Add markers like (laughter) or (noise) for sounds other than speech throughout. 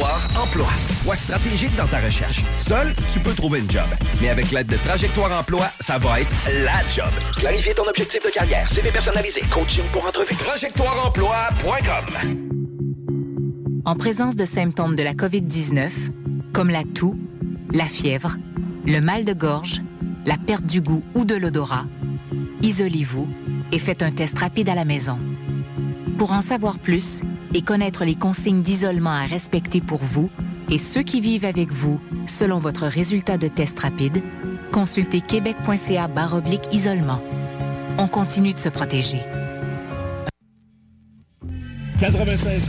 Trajectoire Emploi. Sois stratégique dans ta recherche. Seul, tu peux trouver une job. Mais avec l'aide de Trajectoire Emploi, ça va être la job. Clarifier ton objectif de carrière, CV personnalisé, coaching pour entrevue. TrajectoireEmploi.com En présence de symptômes de la COVID-19, comme la toux, la fièvre, le mal de gorge, la perte du goût ou de l'odorat, isolez-vous et faites un test rapide à la maison. Pour en savoir plus et connaître les consignes d'isolement à respecter pour vous et ceux qui vivent avec vous selon votre résultat de test rapide, consultez québec.ca baroblique isolement. On continue de se protéger. 96.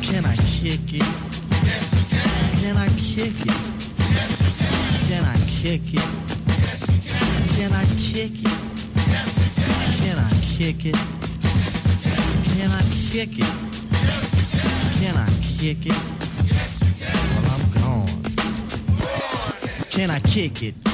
Can I kick it? Yes, you can. Can I kick it? Kick it? Can. I kick it? Can. I kick it? Can I kick it? Can. I kick it? Yes. Well, I'm gone. Can I kick it?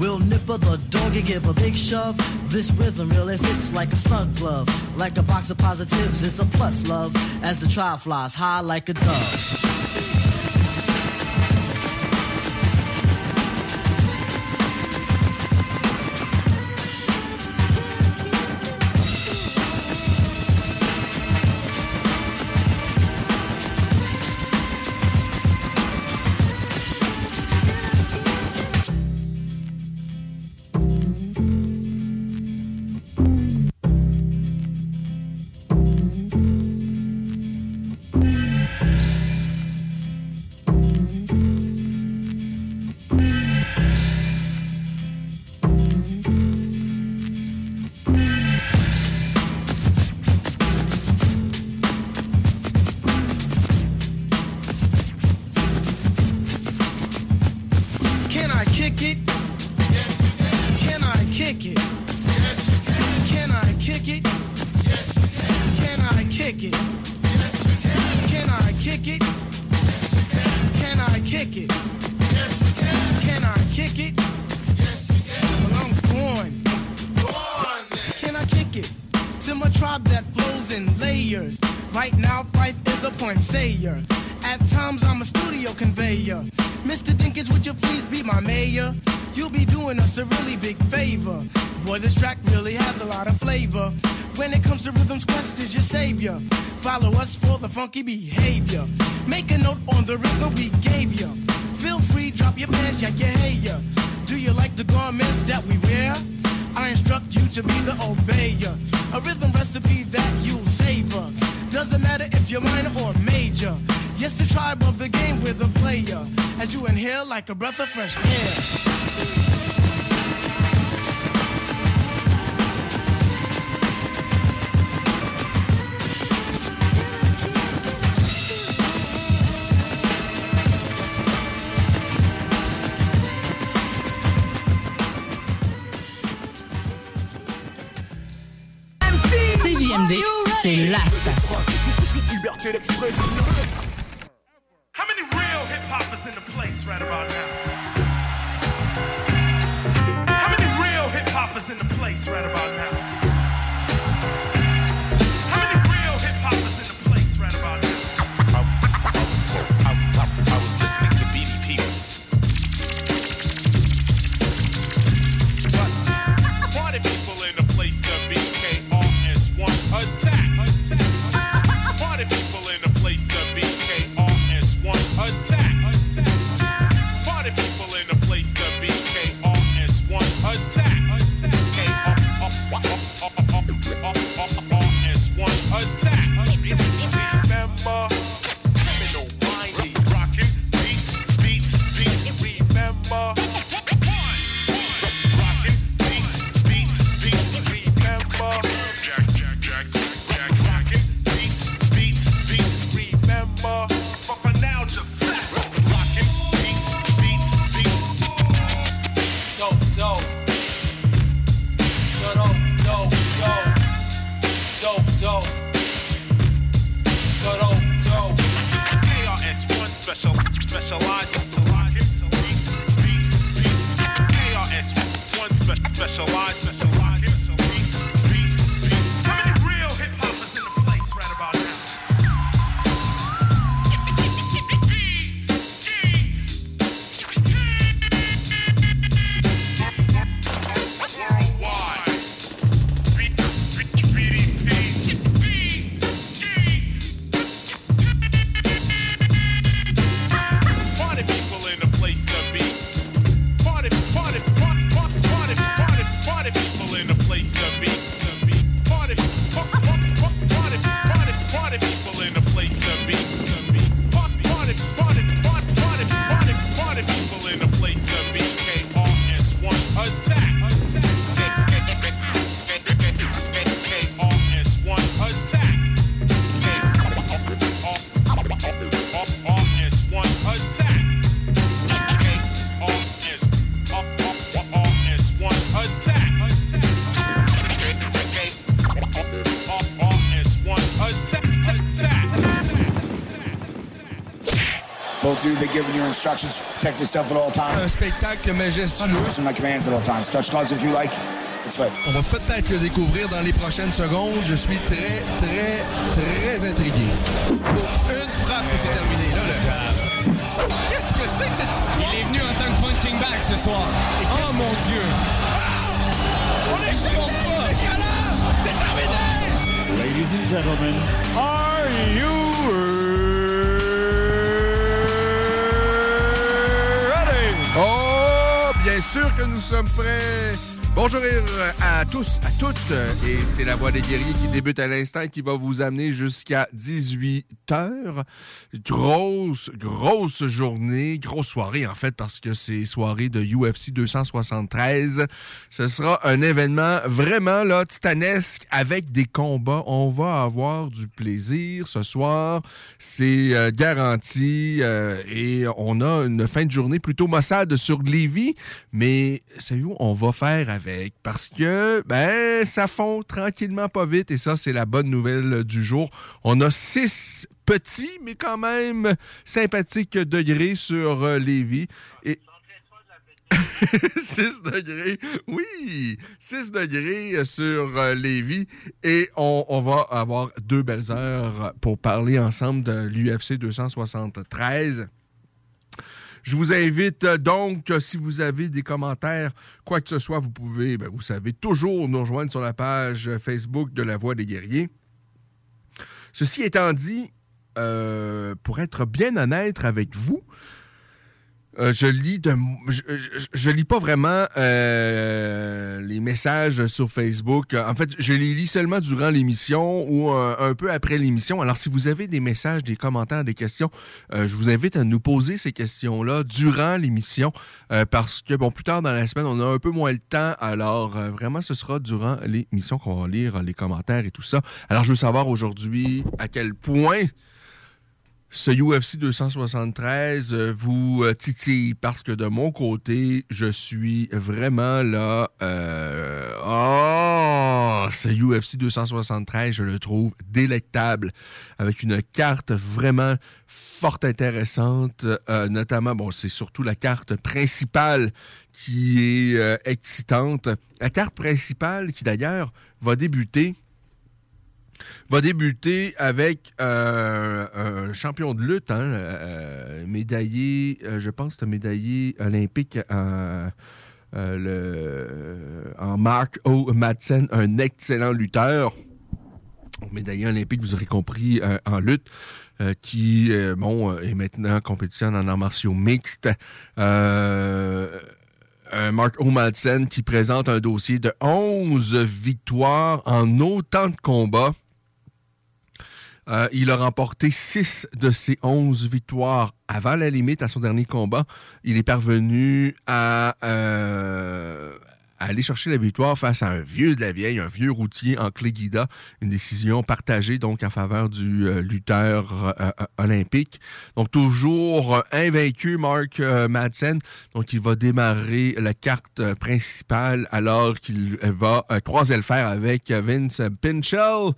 We'll nip nipper the dog and give a big shove. This rhythm really fits like a snug glove. Like a box of positives, it's a plus love. As the trial flies high like a dove. Point sayer. At times, I'm a studio conveyor. Mr. Dinkins, would you please be my mayor? You'll be doing us a really big favor. Boy, this track really has a lot of flavor. When it comes to rhythms, Quest is your savior. Follow us for the funky behavior. Make a note on the rhythm we gave you. Feel free, drop your pants, yak your hair. Do you like the garments that we wear? I instruct you to be the obeyer. A rhythm recipe that you'll savor. Doesn't matter if you're minor. It's the tribe of the game with a player. As you inhale like a breath of fresh air. c'est la station. Both of you, they're giving you instructions. Protect yourself at all times. Un spectacle majestueux. Listen to my commands at all times. Touch gloves if you like. It's fine. On va peut-être le découvrir dans les prochaines secondes. Je suis très, très, très intrigué. Une frappe et c'est terminé. Là, là. Qu'est-ce que c'est que cette histoire? Il est venu en tant que punching bag ce soir. Oh mon Dieu! On est champion! C'est violent! C'est terminé! Ladies and gentlemen, are you Oh, bien sûr que nous sommes prêts. Bonjour à tous, à toutes. Et c'est la voix des guerriers qui débute à l'instant et qui va vous amener jusqu'à 18 heures. Grosse, grosse journée, grosse soirée en fait, parce que c'est soirée de UFC 273. Ce sera un événement vraiment là, titanesque avec des combats. On va avoir du plaisir ce soir. C'est euh, garanti. euh, et on a une fin de journée plutôt maussade sur Lévis. Mais savez-vous, on va faire. Parce que, ben, ça fond tranquillement pas vite. Et ça, c'est la bonne nouvelle du jour. On a six petits, mais quand même sympathiques degrés sur euh, Lévis. Et... (laughs) 6 degrés, oui, 6 degrés sur euh, Lévis et on, on va avoir deux belles heures pour parler ensemble de l'UFC 273. Je vous invite euh, donc, euh, si vous avez des commentaires, quoi que ce soit, vous pouvez, ben, vous savez, toujours nous rejoindre sur la page euh, Facebook de La Voix des Guerriers. Ceci étant dit, pour être bien honnête avec vous, euh, je lis de, je, je- lis pas vraiment euh, les messages sur Facebook. En fait, je les lis seulement durant l'émission ou euh, un peu après l'émission. Alors, si vous avez des messages, des commentaires, des questions, je vous invite à nous poser ces questions-là durant l'émission parce que, bon, plus tard dans la semaine, on a un peu moins le temps. Alors, vraiment, ce sera durant l'émission qu'on va lire les commentaires et tout ça. Alors, je veux savoir aujourd'hui à quel point ce UFC 273 euh, vous euh, titille parce que de mon côté, je suis vraiment là. euh, oh, ce UFC 273, je le trouve délectable, avec une carte vraiment fort intéressante, notamment, bon, c'est surtout la carte principale qui est excitante. La carte principale qui d'ailleurs va débuter va débuter avec euh, un champion de lutte, hein, euh, médaillé, euh, je pense que médaillé olympique en, le, en Mark O. Madsen, un excellent lutteur. Médaillé olympique, vous aurez compris, en lutte. qui bon, est maintenant compétitionne en arts martiaux mixtes. Mark O. Madsen qui présente un dossier de 11 victoires en autant de combats. Euh, il a remporté 6 de ses 11 victoires avant la limite à son dernier combat. Il est parvenu à, euh, à aller chercher la victoire face à un vieux de la vieille, un vieux routier en clé guida. Une décision partagée donc en faveur du euh, lutteur euh, euh, olympique. Donc toujours invaincu Mark Madsen. Donc il va démarrer la carte principale alors qu'il va croiser le fer avec Vince Pinchel.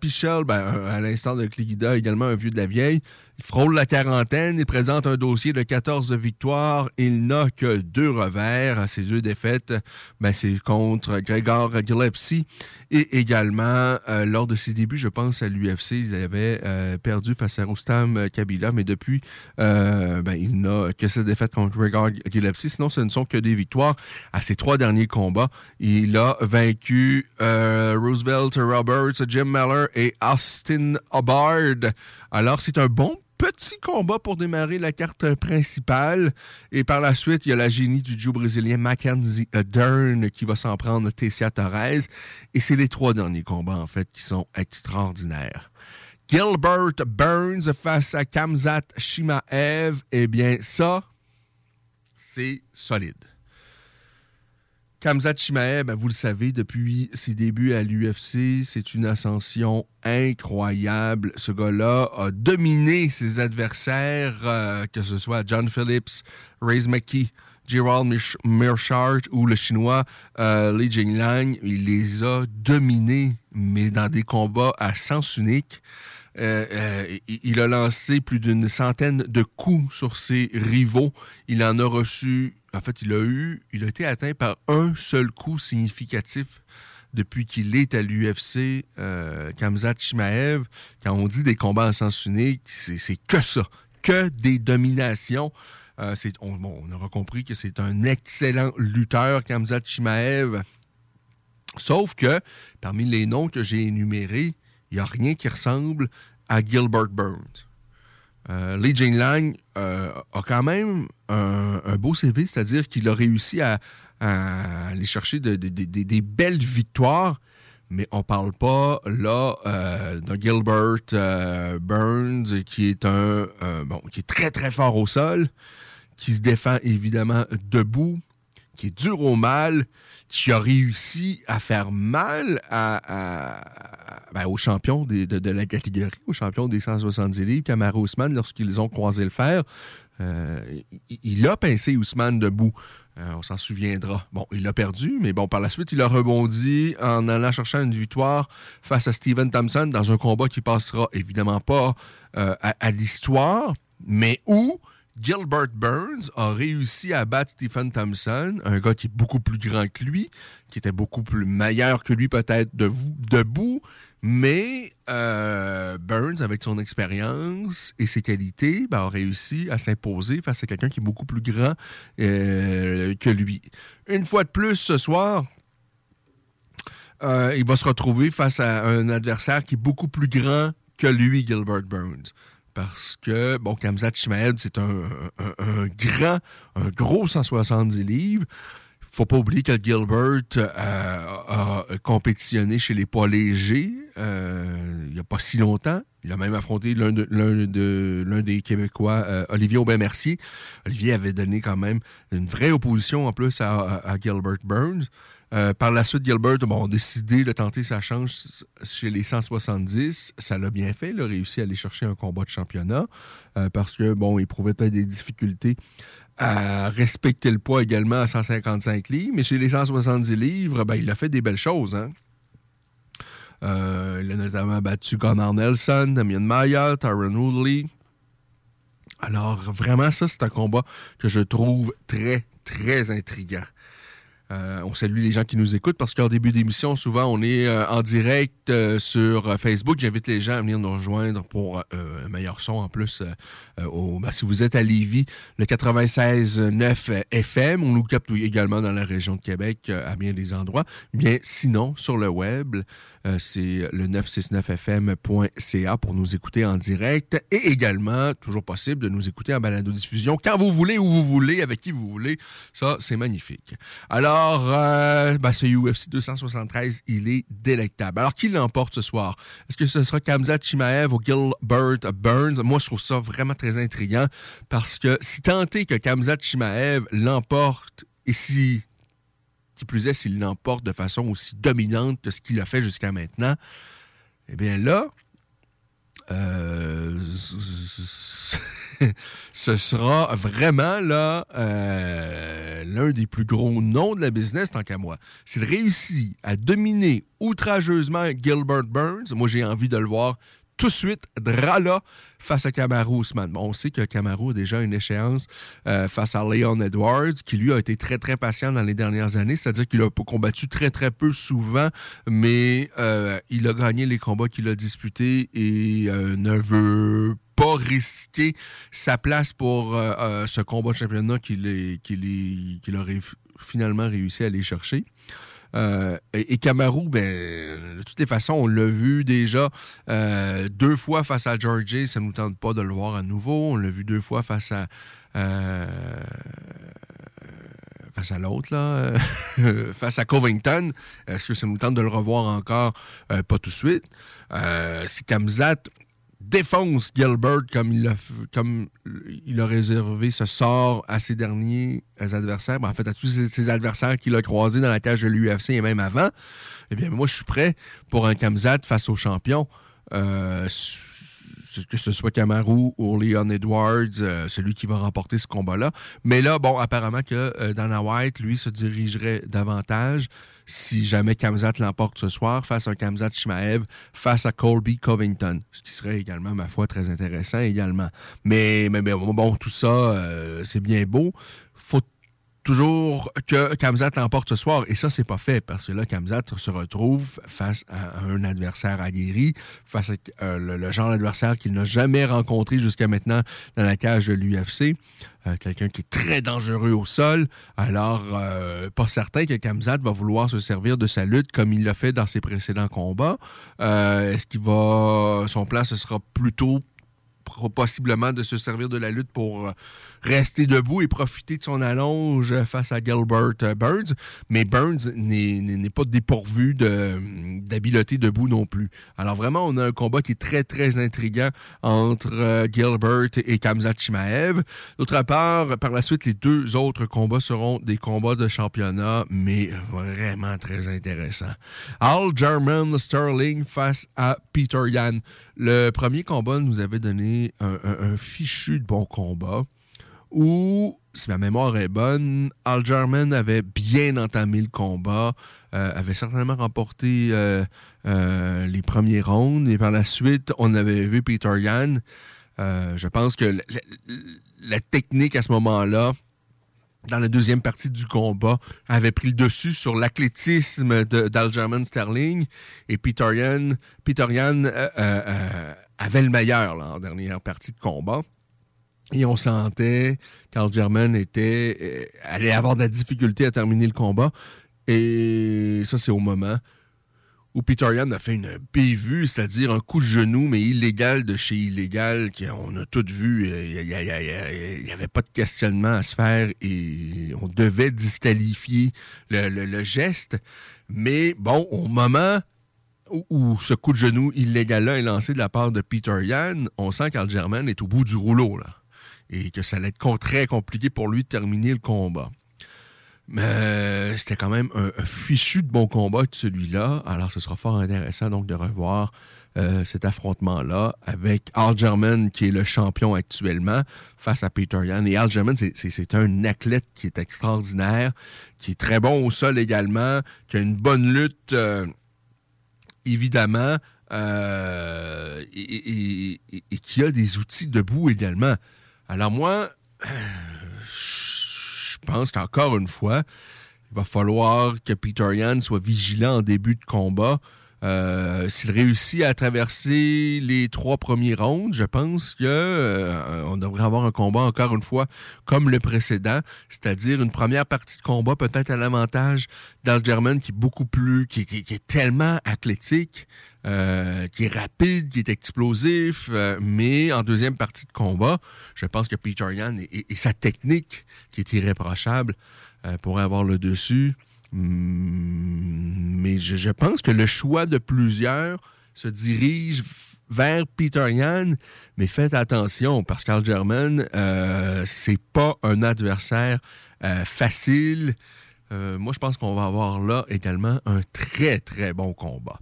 Pichel, ben, à l'instant de Cligida, également un vieux de la vieille. Frôle la quarantaine, il présente un dossier de 14 victoires. Il n'a que deux revers. Ses deux défaites, ben, c'est contre Gregor Gillespie et également, euh, lors de ses débuts, je pense à l'UFC, il avait euh, perdu face à Rustam Kabila, mais depuis, euh, ben, il n'a que cette défaite contre Gregor Gillespie. Sinon, ce ne sont que des victoires à ses trois derniers combats. Il a vaincu euh, Roosevelt Roberts, Jim Miller et Austin Hubbard. Alors, c'est un bon petit combat pour démarrer la carte principale. Et par la suite, il y a la génie du duo brésilien Mackenzie Dern qui va s'en prendre Tessia Torres. Et c'est les trois derniers combats, en fait, qui sont extraordinaires. Gilbert Burns face à Kamzat Shimaev. Eh bien, ça, c'est solide. Kamzat Chimaev, ben, vous le savez, depuis ses débuts à l'UFC, c'est une ascension incroyable. Ce gars-là a dominé ses adversaires, euh, que ce soit John Phillips, Ray's McKee, Gerald Mearshart ou le Chinois euh, Li Jinglang. Il les a dominés, mais dans des combats à sens unique. Euh, euh, il- a lancé plus d'une centaine de coups sur ses rivaux. Il en a reçu, en fait, il a eu, il a été atteint par un seul coup significatif depuis qu'il est à l'UFC. Euh, Kamzat Chimaev, quand on dit des combats à sens unique, c'est que ça, que des dominations. On, on aura compris que c'est un excellent lutteur, Kamzat Chimaev. Sauf que, parmi les noms que j'ai énumérés, il n'y a rien qui ressemble à Gilbert Burns. Euh, Li Jinglang euh, a quand même un, beau CV, c'est-à-dire qu'il a réussi à, aller chercher de- de- de- de- des belles victoires, mais on parle pas là euh, de Gilbert Burns qui est un bon qui est très très fort au sol, qui se défend évidemment debout, qui est dur au mal, qui a réussi à faire mal à, à- ben, aux champions de, la catégorie, aux champions des 170 livres, Kamara Ousmane, lorsqu'ils ont croisé le fer. Euh, il, a pincé Ousmane debout. Euh, on s'en souviendra. Bon, il a perdu, mais bon, par la suite, il a rebondi en allant chercher une victoire face à Steven Thompson dans un combat qui passera évidemment pas euh, à l'histoire, mais où Gilbert Burns a réussi à battre Stephen Thompson, un gars qui est beaucoup plus grand que lui, qui était beaucoup plus meilleur que lui peut-être debout, mais euh, Burns, avec son expérience et ses qualités, ben, a réussi à s'imposer face à quelqu'un qui est beaucoup plus grand euh, que lui. Une fois de plus ce soir, euh, il va se retrouver face à un adversaire qui est beaucoup plus grand que lui, Gilbert Burns. Parce que, bon, Kamzat Chimaev, c'est un, grand, un gros 170 livres. faut pas oublier que Gilbert euh, a compétitionné chez les poids légers euh, il n'y a pas si longtemps. Il a même affronté l'un de- des Québécois, euh, Olivier Aubin-Mercier. Olivier avait donné quand même une vraie opposition en plus à Gilbert Burns. Euh, par la suite, Gilbert bon, a décidé de tenter sa chance chez les 170. Ça l'a bien fait. Il a réussi à aller chercher un combat de championnat euh, parce que, bon, il éprouvait peut-être des difficultés à respecter le poids également à 155 livres. Mais chez les 170 livres, ben, il a fait des belles choses. Hein? Euh, il a notamment battu Gunnar Nelson, Damien Maya, Tyron Woodley. Alors, vraiment, ça, c'est un combat que je trouve très, très intriguant. Euh, on salue les gens qui nous écoutent parce qu'en début d'émission, souvent, on est euh, en direct euh, sur Facebook. J'invite les gens à venir nous rejoindre pour un meilleur son en plus. Au, ben, si vous êtes à Lévis, le 96.9 FM, on nous capte également dans la région de Québec à bien des endroits. Bien, sinon, sur le web, euh, c'est le 969fm.ca pour nous écouter en direct et également, toujours possible, de nous écouter en balado-diffusion quand vous voulez, où vous voulez, avec qui vous voulez. Ça, c'est magnifique. Alors, euh, ben, ce UFC 273, il est délectable. Alors, qui l'emporte ce soir? Est-ce que ce sera Kamzat Chimaev ou Gilbert Burns? Moi, je trouve ça vraiment très intriguant parce que si tant que Kamzat Chimaev l'emporte et si plus est, s'il l'emporte de façon aussi dominante que ce qu'il a fait jusqu'à maintenant, eh bien là, euh, (laughs) ce sera vraiment là euh, l'un des plus gros noms de la business tant qu'à moi. S'il réussit à dominer outrageusement Gilbert Burns, moi j'ai envie de le voir tout de suite, Drala face à Kamaru Usman. Bon, on sait que Kamaru a déjà une échéance euh, face à Leon Edwards, qui lui a été très, très patient dans les dernières années, c'est-à-dire qu'il a combattu très, très peu souvent, mais euh, il a gagné les combats qu'il a disputés et euh, ne veut pas risquer sa place pour ce combat de championnat qu'il qu'il aurait finalement réussi à aller chercher. Euh, et, Camaro, ben, de toutes les façons, on l'a vu déjà euh, deux fois face à Georgie. Ça ne nous tente pas de le voir à nouveau. On l'a vu deux fois face à. Euh, face à l'autre, là, (laughs) face à Covington. Est-ce que ça nous tente de le revoir encore? pas tout de suite. si Kamzat défonce Gilbert comme il a, réservé ce sort à ses derniers adversaires, ben, en fait à tous ses, adversaires qu'il a croisés dans la cage de l'UFC et même avant, eh bien moi je suis prêt pour un Kamzat face au champion. Euh, que ce soit Kamaru ou Leon Edwards, euh, celui qui va remporter ce combat-là. Mais là, bon, apparemment que euh, Dana White, lui, se dirigerait davantage si jamais Kamzat l'emporte ce soir face à Kamzat Shimaev, face à Colby Covington, ce qui serait également, ma foi, très intéressant également. Mais, mais, bon, tout ça, euh, c'est bien beau toujours que Kamzat l'emporte ce soir. Et ça, c'est pas fait parce que là, Kamzat se retrouve face à un adversaire aguerri, face à euh, le, genre d'adversaire qu'il n'a jamais rencontré jusqu'à maintenant dans la cage de l'UFC. Euh, quelqu'un qui est très dangereux au sol. Alors, euh, pas certain que Kamzat va vouloir se servir de sa lutte comme il l'a fait dans ses précédents combats. Est-ce qu'il va... Son plan, ce sera plutôt possiblement de se servir de la lutte pour rester debout et profiter de son allonge face à Gilbert euh, Burns. Mais Burns n'est pas dépourvu d'habileté debout non plus. Alors vraiment, on a un combat qui est très, très intriguant entre euh, Gilbert et Kamzat Chimaev. D'autre part, par la suite, les deux autres combats seront des combats de championnat, mais vraiment très intéressants. Al German Sterling face à Peter Yan. Le premier combat nous avait donné un, fichu de bon combat où, si ma mémoire est bonne, Al Jarman avait bien entamé le combat, euh, avait certainement remporté euh, euh, les premiers rounds, et par la suite, on avait vu Peter Yan. je pense que la technique à ce moment-là, dans la deuxième partie du combat, avait pris le dessus sur l'athlétisme d'Algerman Sterling. Et Peter Yan, avait le meilleur en dernière partie de combat. Et on sentait qu'Algerman était, allait avoir de la difficulté à terminer le combat. Et ça, c'est au moment où Peter Yan a fait une bévue, c'est-à-dire un coup de genou, mais illégal de chez illégal, qu'on a tout vu. Il n'y avait pas de questionnement à se faire et on devait disqualifier le, geste. Mais bon, au moment où, ce coup de genou illégal-là est lancé de la part de Peter Yan, on sent German est au bout du rouleau, là. Et que ça allait être très compliqué pour lui de terminer le combat. Mais c'était quand même un, fichu de bon combat de celui-là. Alors, ce sera fort intéressant donc de revoir euh, cet affrontement-là avec Al German, qui est le champion actuellement, face à Peter Yan. Et Al German, c'est un athlète qui est extraordinaire, qui est très bon au sol également, qui a une bonne lutte. Euh, évidemment, euh, et qui a des outils debout également. Alors moi, (sighs) je pense qu'encore une fois, il va falloir que Peter Yan soit vigilant en début de combat. Euh, S'il réussit à traverser les trois premiers rounds, je pense que euh, devrait avoir un combat encore une fois comme le précédent, c'est-à-dire une première partie de combat peut-être à l'avantage d'Algerman qui est beaucoup plus, qui est tellement athlétique, euh, qui est rapide, qui est explosif, euh, mais en deuxième partie de combat, je pense que Peter Yan et, sa technique qui est irréprochable euh, pourrait avoir le dessus. Hmm, Mais je, je pense que le choix de plusieurs se dirige vers Peter Yan, mais faites attention parce qu'Al German, euh, c'est pas un adversaire euh, facile. Euh, moi, je pense qu'on va avoir là également un très, très bon combat.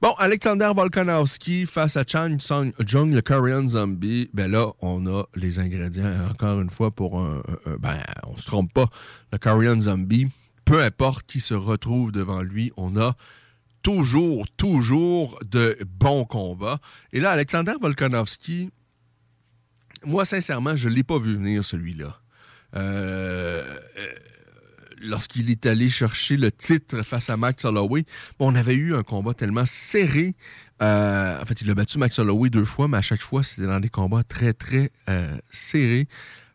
Bon, Alexander Volkanovski face à Chan Sung Jung, le Korean Zombie. Ben là, on a les ingrédients, encore une fois, pour un- ben, on se trompe pas. Le Korean Zombie, peu importe qui se retrouve devant lui, on a toujours, toujours de bons combats. Et là, Alexander Volkanovski, moi, sincèrement, je ne l'ai pas vu venir, celui-là. Euh, euh, lorsqu'il est allé chercher le titre face à Max Holloway, on avait eu un combat tellement serré. Euh, en fait, il a battu Max Holloway deux fois, mais à chaque fois, c'était dans des combats très, très euh, serrés.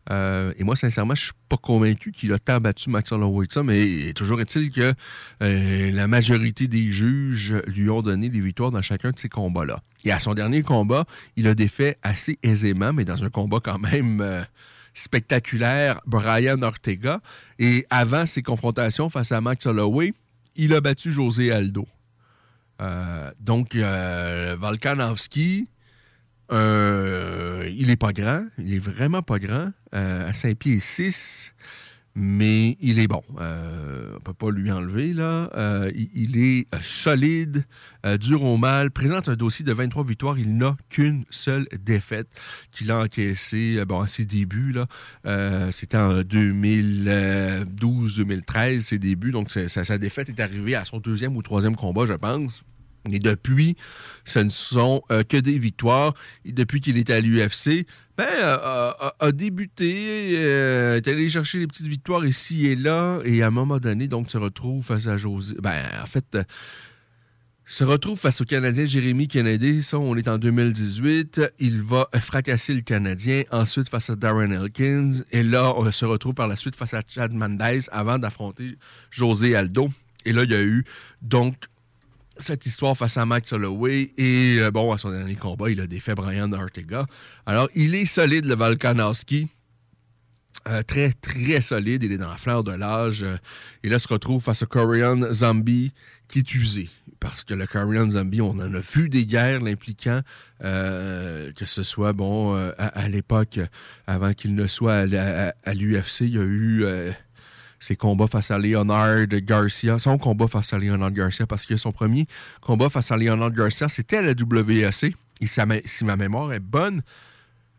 Euh, et moi, sincèrement, je suis pas convaincu qu'il a tant battu Max Holloway que ça, mais toujours est-il que la majorité des juges lui ont donné des victoires dans chacun de ces combats-là. Et à son dernier combat, il a défait assez aisément, mais dans un combat quand même spectaculaire, Brian Ortega. Et avant ses confrontations face à Max Holloway, il a battu José Aldo. Euh, donc, euh, Volkanovski, euh, il est pas grand, il est vraiment pas grand, à 5 pieds 6, mais il est bon. Euh, on peut pas lui enlever, là. Euh, il, est euh, solide, dur au mal, présente un dossier de 23 victoires. Il n'a qu'une seule défaite qu'il a encaissée bon, à ses débuts. C'était en 2012-2013, ses débuts. Donc, sa défaite est arrivée à son deuxième ou troisième combat, je pense. Et depuis, ce ne sont euh, que des victoires. Et depuis qu'il est à l'UFC, ben, euh, a, a débuté, euh, est allé chercher les petites victoires ici et là, et à un moment donné, donc, se retrouve face à José. Ben, en fait, euh, se retrouve face au Canadien Jérémy Kennedy. Ça, on est en 2018. Il va fracasser le Canadien. Ensuite, face à Darren Elkins. Et là, on se retrouve par la suite face à Chad Mendes avant d'affronter José Aldo. Et là, il y a eu donc cette histoire face à Max Holloway. Et euh, bon, à son dernier combat, il a défait Brian Ortega. Alors, il est solide, le Volkanovski. Euh, très, très solide. Il est dans la fleur de l'âge. Euh, et là, se retrouve face au Korean Zombie qui est usé. Parce que le Korean Zombie, on en a vu des guerres l'impliquant, euh, que ce soit, bon, euh, à, l'époque, avant qu'il ne soit à, l'UFC, il y a eu ses combats face à Leonard Garcia, son combat face à Leonard Garcia, parce que son premier combat face à Leonard Garcia, c'était à la WAC. Et si ma mémoire est bonne,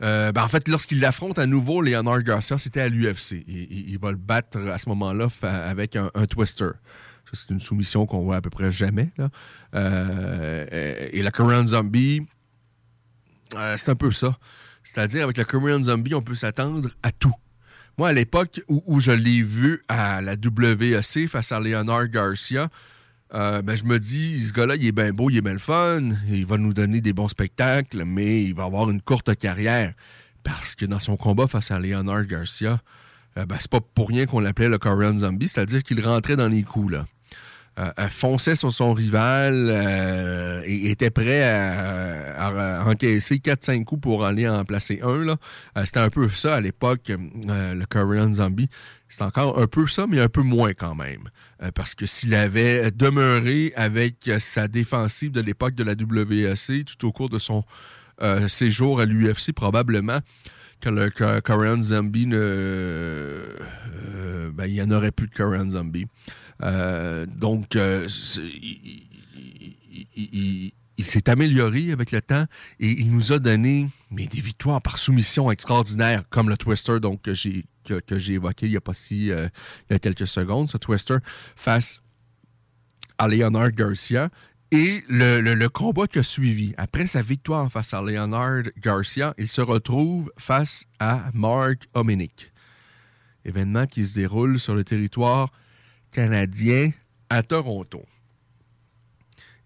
euh, ben, en fait, lorsqu'il affronte à nouveau Leonard Garcia, c'était à l'UFC. Et, et- il va le battre à ce moment-là avec un, twister. C'est une soumission qu'on voit à peu près jamais. Euh, et la Korean Zombie, euh, c'est un peu ça. C'est-à-dire, avec la Korean Zombie, on peut s'attendre à tout. Moi, à l'époque où, je l'ai vu à la WAC face à Leonard Garcia, euh, ben, je me dis, ce gars-là, il est bien beau, il est bien fun, il va nous donner des bons spectacles, mais il va avoir une courte carrière. Parce que dans son combat face à Leonard Garcia, euh, ben, c'est pas pour rien qu'on l'appelait le Korean Zombie, c'est-à-dire qu'il rentrait dans les coups, là. Fonçait sur son rival euh, et était prêt à, encaisser 4-5 coups pour aller en placer un. Euh, C'était un peu ça à l'époque, euh, le Korean Zombie. C'est encore un peu ça, mais un peu moins quand même. Parce que s'il avait demeuré avec sa défensive de l'époque de la WAC tout au cours de son séjour à l'UFC, probablement que le Ko- Korean Zombie ne. ben, il n'y en aurait plus de Korean Zombie. Euh, donc, euh, il, s'est amélioré avec le temps et il nous a donné des victoires par soumission extraordinaires, comme le Twister donc, que j'ai évoqué il y a pas si euh, il y a quelques secondes, ce Twister face à Leonard Garcia. Et le combat qui a suivi, après sa victoire face à Leonard Garcia, il se retrouve face à Mark Hominick. Événement qui se déroule sur le territoire canadien à Toronto.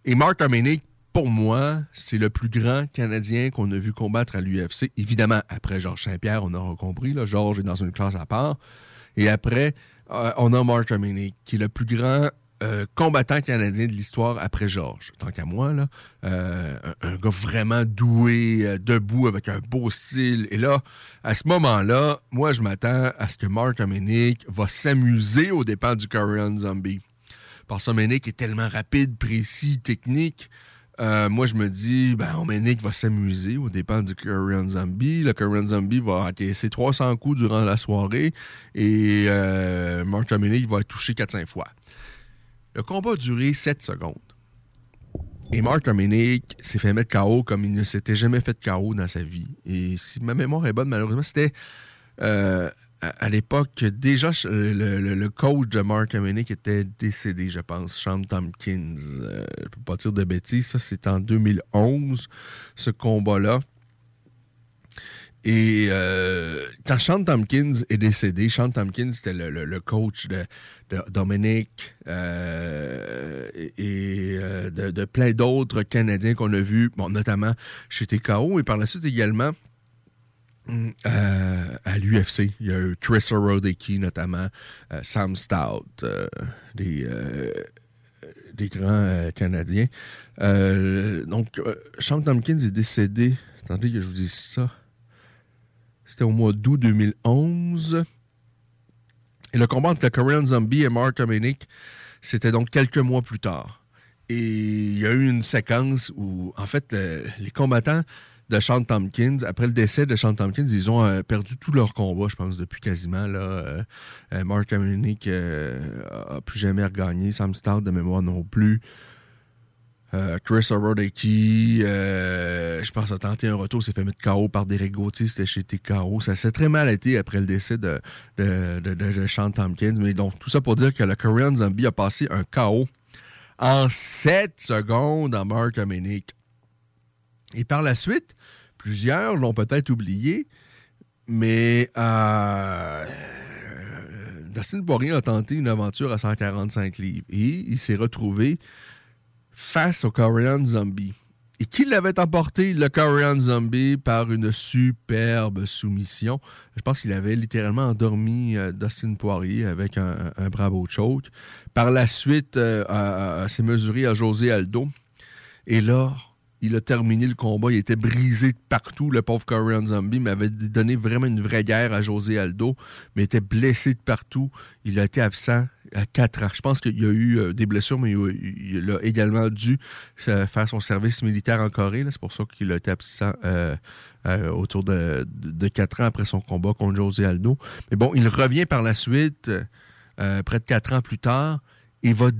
Et Mark Hominick, pour moi, c'est le plus grand Canadien qu'on a vu combattre à l'UFC. Évidemment, après Georges Saint-Pierre, on aura compris, là, Georges est dans une classe à part. Et après, euh, on a Mark Hominick, qui est le plus grand euh, combattant canadien de l'histoire après Georges. Tant qu'à moi, là, euh, un, gars vraiment doué, euh, debout, avec un beau style. Et là, à ce moment-là, moi, je m'attends à ce que Mark Hominick va s'amuser aux dépens du Korean Zombie. Parce que Hominick est tellement rapide, précis, technique. Moi, je me dis, ben, Hominick va s'amuser aux dépens du Korean Zombie. Le Korean Zombie va encaisser 300 coups durant la soirée et Mark Hominick va être touché 4-5 fois. Le combat a duré 7 secondes. Et Mark Hominick s'est fait mettre KO comme il ne s'était jamais fait KO dans sa vie. Et si ma mémoire est bonne, malheureusement, c'était euh, à, l'époque, déjà, le, le- coach de Mark Hominick était décédé, je pense, Sean Tompkins. Euh, je ne peux pas dire de bêtises, ça c'est en 2011, ce combat-là. Et euh, quand Sean Tompkins est décédé, Sean Tompkins c'était le, coach de, de Dominic euh, et euh, de, plein d'autres Canadiens qu'on a vus, bon, notamment chez TKO et par la suite également mm, à l'UFC. Il y a eu Chris Rodecki notamment, Sam Stout, des, des grands Canadiens. Donc, Sean Tompkins est décédé. Attendez que je vous dise ça. C'était au mois d'août 2011. Et le combat entre le Korean Zombie et Mark Hominick, c'était donc quelques mois plus tard. Et il y a eu une séquence où, en fait, le- les combattants de Sean Tompkins, après le décès de Sean Tompkins, ils ont euh, perdu tout leur combat, je pense, depuis quasiment. Là, Euh, euh, Mark Hominick euh, a plus jamais regagné. Sam Stout, de mémoire, non plus. Euh, Chris Orodeki, euh, je pense, a tenté un retour, s'est fait mettre KO par Derek Gauthier, c'était chez TKO. Ça s'est très mal été après le décès de, de, de, Sean Tompkins. Mais donc, tout ça pour dire que le Korean Zombie a passé un KO en 7 secondes à Mark Hominick. Et par la suite, plusieurs l'ont peut-être oublié, mais euh, Dustin Poirier a tenté une aventure à 145 livres et il s'est retrouvé face au Korean Zombie. Et qui l'avait emporté, le Korean Zombie, par une superbe soumission. Je pense qu'il avait littéralement endormi euh, Dustin Poirier avec un, un bravo choke. Par la suite, euh, euh, s'est mesuré à José Aldo. Et là, il a terminé le combat. Il était brisé de partout. Le pauvre Korean Zombie m'avait donné vraiment une vraie guerre à José Aldo, mais était blessé de partout. Il a été absent à 4 ans. Je pense qu'il y a eu euh, des blessures, mais il a, il également dû faire son service militaire en Corée. C'est pour ça qu'il a été absent euh, euh, autour de, de, 4 ans après son combat contre José Aldo. Mais bon, il revient par la suite, près de 4 ans plus tard, et va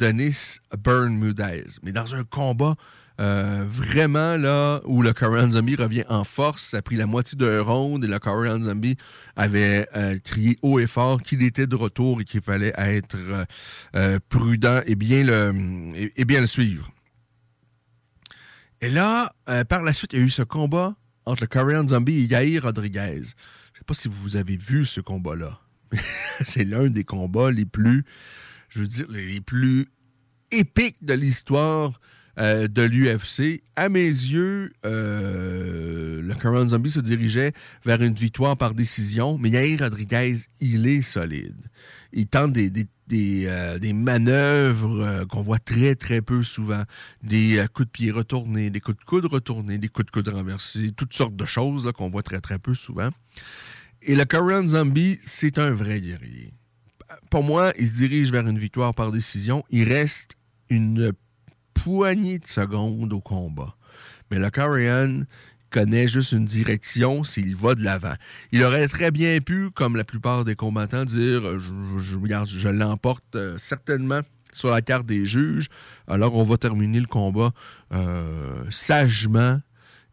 déculotter Denis Bermudez. Mais dans un combat euh, vraiment là où le Korean Zombie revient en force, ça a pris la moitié d'un round et le Korean Zombie avait euh, crié haut et fort qu'il était de retour et qu'il fallait être euh, prudent et bien le, suivre. Et là, par la suite, il y a eu ce combat entre le Korean Zombie et Yair Rodriguez. Je ne sais pas si vous avez vu ce combat-là. (laughs) C'est l'un des combats les plus, je veux dire, les plus épiques de l'histoire euh, de l'UFC. À mes yeux, euh, le Korean Zombie se dirigeait vers une victoire par décision, mais Yair Rodriguez, il est solide. Il tente des, euh, manœuvres qu'on voit très, très peu souvent. Des coups de pied retournés, des coups de coude retournés, des coups de coude renversés, toutes sortes de choses qu'on voit très, très peu souvent. Et le Korean Zombie, c'est un vrai guerrier. Pour moi, il se dirige vers une victoire par décision. Il reste une poignée de secondes au combat. Mais le Korean connaît juste une direction s'il va de l'avant. Il aurait très bien pu, comme la plupart des combattants, dire je, je, l'emporte euh, certainement sur la carte des juges. Alors on va terminer le combat euh, sagement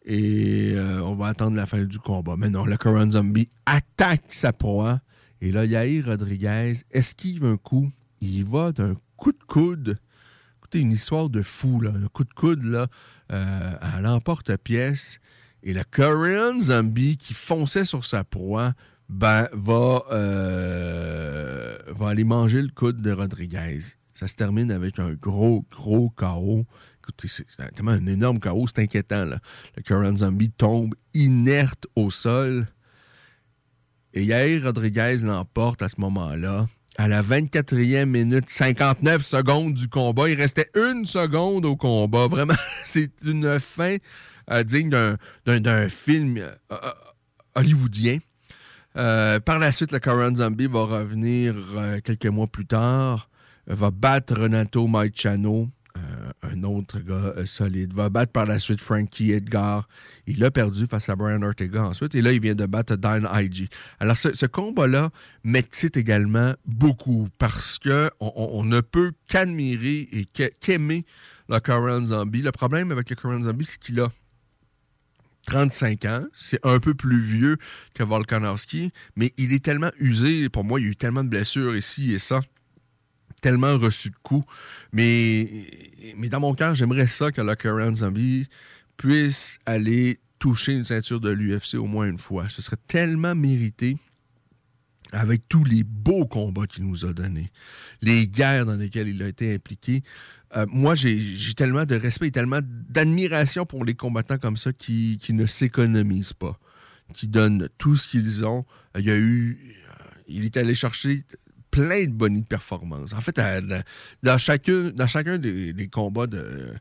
et euh, on va attendre la fin du combat. Mais non, le Korean Zombie attaque sa proie. Et là, Yair Rodriguez esquive un coup? Il va d'un coup de coude Écoutez, une histoire de fou, là, un coup de coude là, euh, à l'emporte-pièce. Et le Korean Zombie qui fonçait sur sa proie, ben, va, euh, va aller manger le coude de Rodriguez. Ça se termine avec un gros, gros chaos. Écoutez, c'est tellement un énorme chaos, c'est inquiétant. Là. Le Korean Zombie tombe inerte au sol. Et Yair Rodriguez l'emporte à ce moment-là. À la 24e minute, 59 secondes du combat. Il restait une seconde au combat. Vraiment, (laughs) c'est une fin euh, digne d'un- film euh, euh, hollywoodien. Par la suite, le Korean Zombie va revenir quelques mois plus tard, va battre Renato Maichano, euh, un autre gars euh, solide, va battre par la suite Frankie Edgar. Il a perdu face à Brian Ortega ensuite, et là, il vient de battre Dan IG. Alors, ce, combat-là m'excite également beaucoup parce que on, ne peut qu'admirer et qu'aimer le Korean Zombie. Le problème avec le Korean Zombie, c'est qu'il a 35 ans. C'est un peu plus vieux que Volkanovski, mais il est tellement usé. Pour moi, il y a eu tellement de blessures ici et ça. Tellement reçu de coups. Mais, mais dans mon cœur, j'aimerais ça que le Korean Zombie puisse aller toucher une ceinture de l'UFC au moins une fois. Ce serait tellement mérité avec tous les beaux combats qu'il nous a donnés, les guerres dans lesquelles il a été impliqué. Euh, moi, j'ai tellement de respect et tellement d'admiration pour les combattants comme ça qui, qui ne s'économisent pas, qui donnent tout ce qu'ils ont. Il y a eu. euh, Il est allé chercher plein de bonnies de performance. En fait, dans, chacun, dans chacun des, combats de,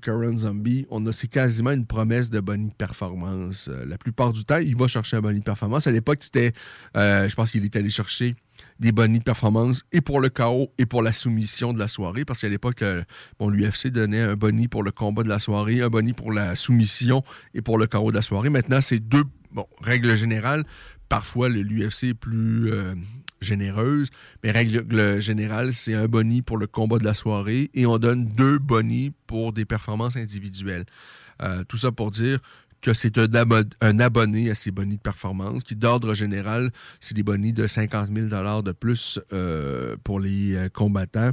Current Zombie, on a c'est quasiment une promesse de bonnie de performance. Euh, la plupart du temps, il va chercher un bonnie de performance. À l'époque, c'était, euh, je pense qu'il est allé chercher des bonnies de performance et pour le KO et pour la soumission de la soirée, parce qu'à l'époque, euh, bon, l'UFC donnait un boni pour le combat de la soirée, un boni pour la soumission et pour le KO de la soirée. Maintenant, c'est deux, bon, règle générale. Parfois, l'UFC est plus généreuse, mais règle générale, c'est un boni pour le combat de la soirée et on donne deux bonis pour des performances individuelles. Euh, tout ça pour dire que c'est un, abo- un abonné à ces bonnies de performance, qui d'ordre général, c'est des bonnies de 50 000 de plus euh, pour les euh, combattants.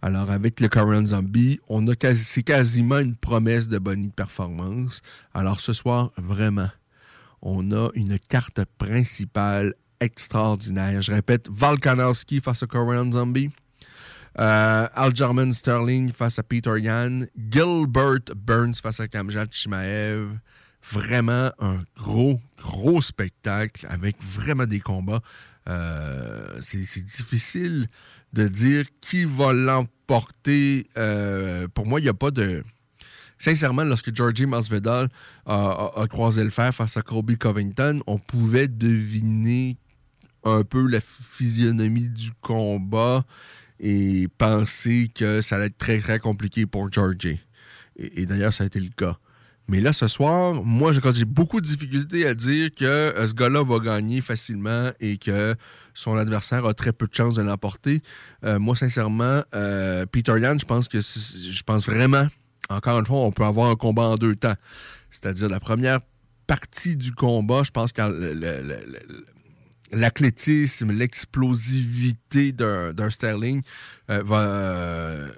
Alors, avec le Korean Zombie, on a c'est quasiment une promesse de bonnie de performance. Alors, ce soir, vraiment, on a une carte principale extraordinaire. Je répète, Volkanovski face au Korean Zombie. Euh, Aljamain Sterling face à Peter Yan. Gilbert Burns face à Kamjat Chimaev. Vraiment un gros, gros spectacle avec vraiment des combats. Euh, c'est difficile de dire qui va l'emporter. Euh, pour moi, il n'y a pas de. Sincèrement, lorsque Georgie Masvidal a croisé le fer face à Colby Covington, on pouvait deviner un peu la physionomie du combat et penser que ça allait être très, très compliqué pour Georgie. Et, d'ailleurs, ça a été le cas. Mais là, ce soir, moi, j'ai beaucoup de difficultés à dire que euh, ce gars-là va gagner facilement et que son adversaire a très peu de chances de l'emporter. Euh, moi, sincèrement, euh, Peter Yan, je pense que je pense vraiment, encore une fois, on peut avoir un combat en deux temps. C'est-à-dire la première partie du combat, je pense que l'athlétisme, l'explosivité d'un Sterling euh, euh,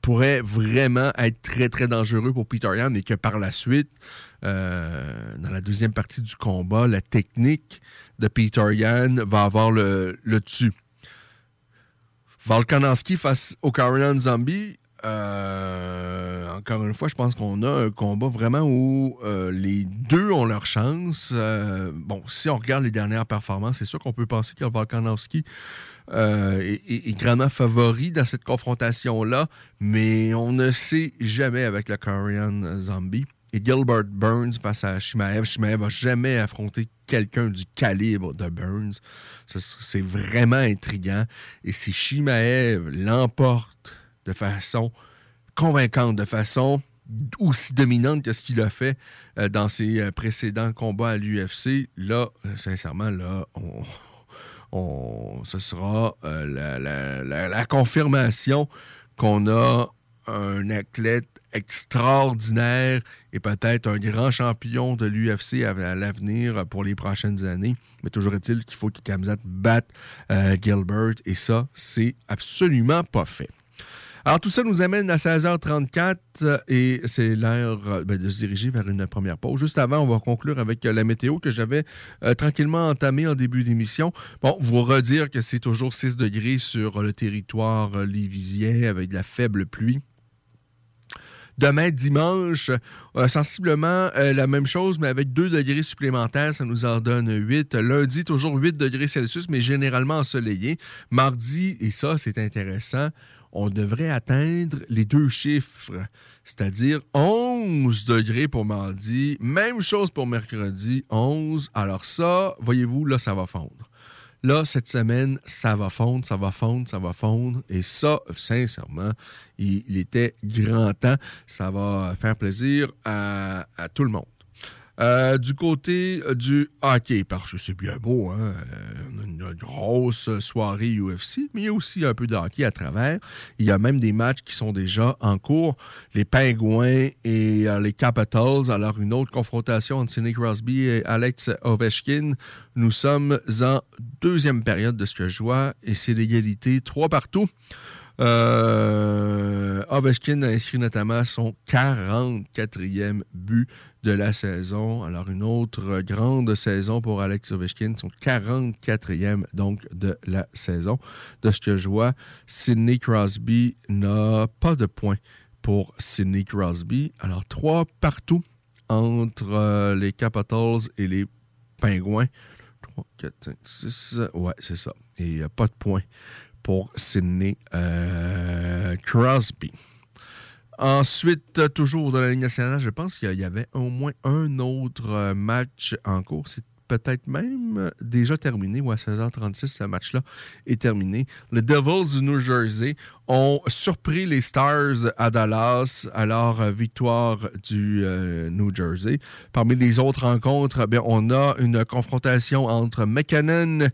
pourrait vraiment être très, très dangereux pour Peter Yan et que par la suite, euh, dans la deuxième partie du combat, la technique de Peter Yan va avoir le, le dessus. Volkanovski face au Korean Zombie, euh, encore une fois, je pense qu'on a un combat vraiment où euh, les deux ont leur chance. Euh, bon, si on regarde les dernières performances, c'est sûr qu'on peut penser que Volkanovski est, grandement favori dans cette confrontation-là, mais on ne sait jamais avec le Korean Zombie. Et Gilbert Burns face à Shimaev. Shimaev n'a jamais affronté quelqu'un du calibre de Burns. C'est vraiment intriguant. Et si Shimaev l'emporte de façon convaincante, de façon aussi dominante que ce qu'il a fait euh, dans ses euh, précédents combats à l'UFC, là, euh, sincèrement, là, on, ce sera la, confirmation qu'on a un athlète extraordinaire et peut-être un grand champion de l'UFC à, l'avenir pour les prochaines années. Mais toujours est-il qu'il faut que Kamzat batte Gilbert et ça, c'est absolument pas fait. Alors, tout ça nous amène à 16h34 euh, et c'est l'heure euh, ben, de se diriger vers une première pause. Juste avant, on va conclure avec euh, la météo que j'avais tranquillement entamée en début d'émission. Bon, vous redire que c'est toujours 6 degrés sur le territoire lévisien avec de la faible pluie. Demain, dimanche, sensiblement la même chose, mais avec 2 degrés supplémentaires, ça nous en donne 8. Lundi, toujours 8 degrés Celsius, mais généralement ensoleillé. Mardi, et ça, c'est intéressant, on devrait atteindre les deux chiffres, c'est-à-dire 11 degrés pour mardi, même chose pour mercredi, 11. Alors ça, voyez-vous, là, ça va fondre. Là, cette semaine, ça va fondre, ça va fondre, ça va fondre. Et ça, sincèrement, il, était grand temps. Ça va faire plaisir à tout le monde. Euh, du côté euh, du hockey, parce que c'est bien beau, hein? euh, une grosse soirée UFC, mais il y a aussi un peu de hockey à travers. Il y a même des matchs qui sont déjà en cours. Les Pingouins et les Capitals, alors une autre confrontation entre Sidney Crosby et Alex Ovechkin. Nous sommes en deuxième période de ce que je vois et c'est l'égalité trois partout. Euh, Ovechkin a inscrit notamment son 44e but de la saison. Alors, une autre grande saison pour Alex Ovechkin, son 44e donc de la saison. De ce que je vois, Sidney Crosby n'a pas de points pour Sidney Crosby. Alors, trois partout entre euh, les Capitals et les Pingouins. 3, 4, 5, 6. Ouais, c'est ça. Et euh, pas de points pour Sidney euh, Crosby. Ensuite, euh, toujours dans la Ligue nationale, je pense qu'il y avait au moins un autre euh, match en cours. C'est peut-être même déjà terminé, ou à 16h36, ce match-là est terminé. Les Devils du New Jersey ont surpris les Stars à Dallas, alors victoire du New Jersey. Parmi les autres rencontres, bien, on a une confrontation entre McKinnon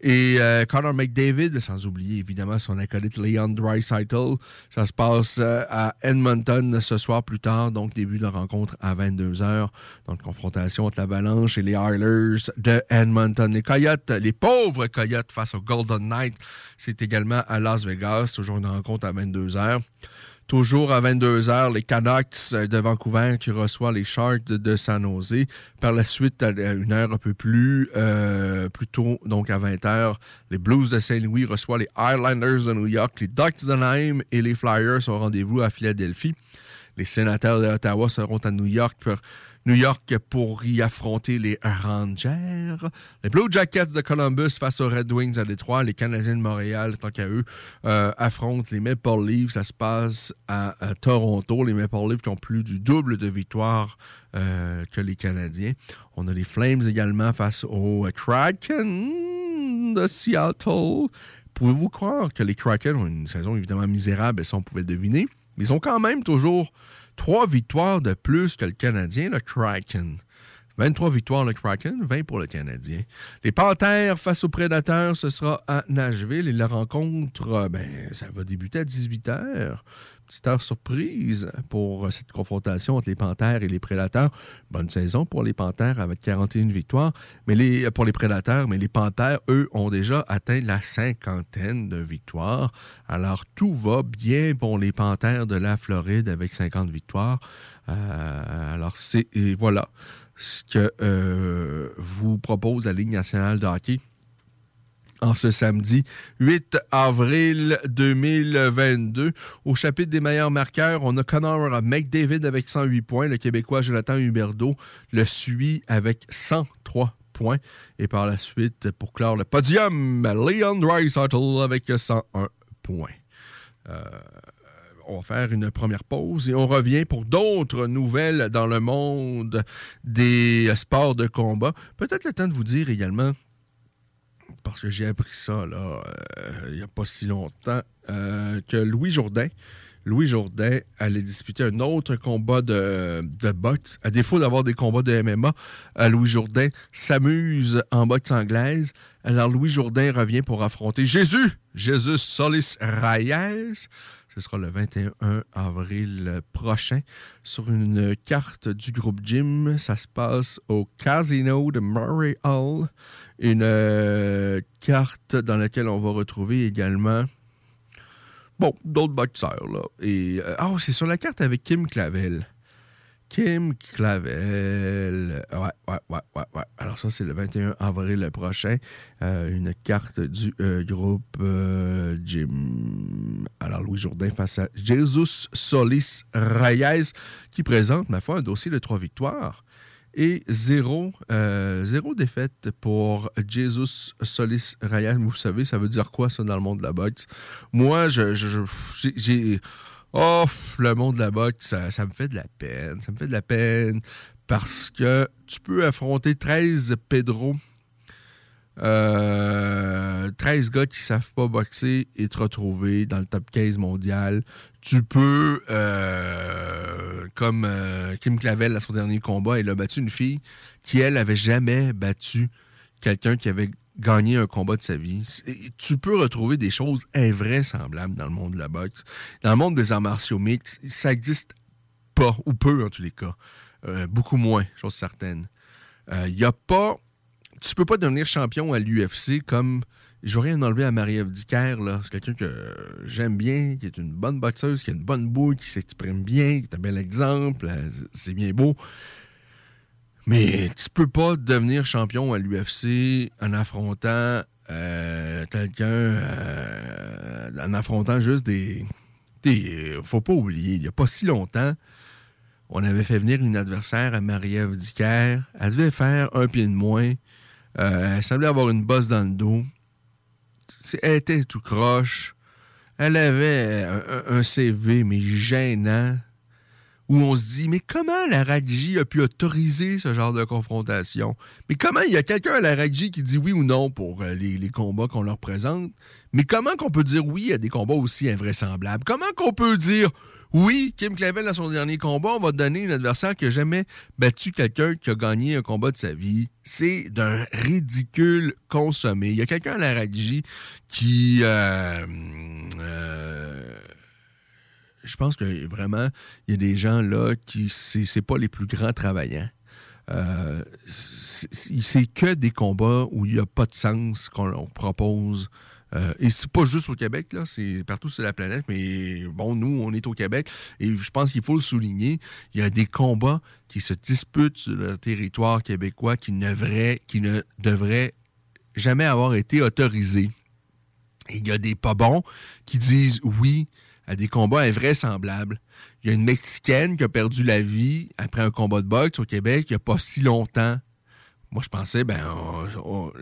et euh, Connor McDavid, sans oublier évidemment son acolyte Leon Dreisaitl. Ça se passe euh, à Edmonton ce soir plus tard, donc début de rencontre à 22h. Donc confrontation entre l'Avalanche et les Oilers de Edmonton. Les Coyotes, les pauvres Coyotes face aux Golden Knights, c'est également à Las Vegas, toujours une rencontre à 22h. Toujours à 22h, les Canucks de Vancouver qui reçoivent les Sharks de, de San Jose. Par la suite, à une heure un peu plus, euh, plus donc à 20h, les Blues de Saint-Louis reçoivent les Highlanders de New York. Les Ducks d'Anaheim et les Flyers sont au rendez-vous à Philadelphie. Les sénateurs de Ottawa seront à New York pour New York pour y affronter les Rangers. Les Blue Jackets de Columbus face aux Red Wings à Détroit. Les Canadiens de Montréal, tant qu'à eux, euh, affrontent les Maple Leafs. Ça se passe à, Toronto. Les Maple Leafs qui ont plus du double de victoires euh, que les Canadiens. On a les Flames également face aux Kraken de Seattle. Pouvez-vous croire que les Kraken ont une saison évidemment misérable, et ça on pouvait le deviner, mais ils ont quand même toujours trois victoires de plus que le Canadien, le Kraken. 23 victoires le Kraken, 20 pour le Canadien. Les Panthères face aux Prédateurs, ce sera à Nashville. Et la rencontre, ben, ça va débuter à 18h. Petite heure surprise pour cette confrontation entre les Panthères et les Prédateurs. Bonne saison pour les Panthères avec 41 victoires mais les, pour les Prédateurs, mais les Panthères, eux, ont déjà atteint la cinquantaine de victoires. Alors, tout va bien pour les Panthères de la Floride avec 50 victoires. Euh, alors, c'est... voilà ce que euh, vous propose la Ligue nationale de hockey en ce samedi 8 avril 2022. Au chapitre des meilleurs marqueurs, on a Connor McDavid avec 108 points. Le Québécois Jonathan Huberdeau le suit avec 103 points. Et par la suite, pour clore le podium, Leon Draisaitl avec 101 points. Euh, on va faire une première pause et on revient pour d'autres nouvelles dans le monde des sports de combat. Peut-être le temps de vous dire également, parce que j'ai appris ça là, euh, il n'y a pas si longtemps, euh, que Louis Jourdain, Louis Jourdain allait disputer un autre combat de, de boxe. À défaut d'avoir des combats de MMA, euh, Louis Jourdain s'amuse en boxe anglaise. Alors Louis Jourdain revient pour affronter Jésus, Jésus Solis Reyes. Ce sera le 21 avril prochain. Sur une carte du groupe Jim, ça se passe au Casino de Murray Hall. Une euh, carte dans laquelle on va retrouver également bon, d'autres boxeurs. Là. Et, euh, ah, c'est sur la carte avec Kim Clavel. Kim Clavel. Ouais, ouais, ouais, ouais, ouais. Alors ça, c'est le 21 avril prochain. Euh, une carte du groupe Jim. Alors, Louis Jourdain face à Jesus Solis Reyes, qui présente, ma foi, un dossier de trois victoires et zéro, euh, zéro défaite pour Jesus Solis Reyes. Vous savez, ça veut dire quoi, ça, dans le monde de la boxe? Moi, je- j'ai... Oh, le monde de la boxe, ça, ça me fait de la peine. Ça me fait de la peine parce que tu peux affronter 13 Pedro, euh, 13 gars qui savent pas boxer et te retrouver dans le top 15 mondial. Tu peux, euh, comme euh, Kim Clavel à son dernier combat, elle a battu une fille qui, elle, avait jamais battu quelqu'un qui avait gagné un combat de sa vie. Tu peux retrouver des choses invraisemblables dans le monde de la boxe. Dans le monde des arts martiaux mixtes, ça existe pas, ou peu en tous les cas. Euh, beaucoup moins, chose certaine. Il n'y a pas. Tu peux pas devenir champion à l'UFC comme. Je veux rien enlever à Marie-Ève Dicker, là. C'est quelqu'un que j'aime bien, qui est une bonne boxeuse, qui a une bonne bouille, qui s'exprime bien, qui est un bel exemple. euh, C'est bien beau. Mais tu peux pas devenir champion à l'UFC en affrontant euh, quelqu'un, euh, en affrontant juste des. des faut pas oublier, il y a pas si longtemps, on avait fait venir une adversaire à Marie-Ève Dicker. Elle devait faire un pied de moins. Euh, elle semblait avoir une bosse dans le dos. Elle était tout croche. Elle avait un, CV, mais gênant, où on se dit, mais comment la RADJ a pu autoriser ce genre de confrontation? Mais comment il y a quelqu'un à la RADJ qui dit oui ou non pour euh, les combats qu'on leur présente? Mais comment qu'on peut dire oui à des combats aussi invraisemblables? Comment qu'on peut dire oui, Kim Clavel, dans son dernier combat, on va donner un adversaire qui n'a jamais battu quelqu'un qui a gagné un combat de sa vie. C'est d'un ridicule consommé. Il y a quelqu'un à la RADJ qui... euh, euh, je pense que vraiment, il y a des gens là qui, c'est pas les plus grands travaillants. Euh, c'est que des combats où il n'y a pas de sens qu'on on propose. Euh, et c'est pas juste au Québec, là, c'est partout sur la planète, mais bon, nous, on est au Québec, et je pense qu'il faut le souligner, il y a des combats qui se disputent sur le territoire québécois qui ne, devraient- jamais avoir été autorisés. Et il y a des pas bons qui disent oui à des combats invraisemblables. Il y a une Mexicaine qui a perdu la vie après un combat de boxe au Québec il n'y a pas si longtemps. Moi, je pensais, ben, on- on-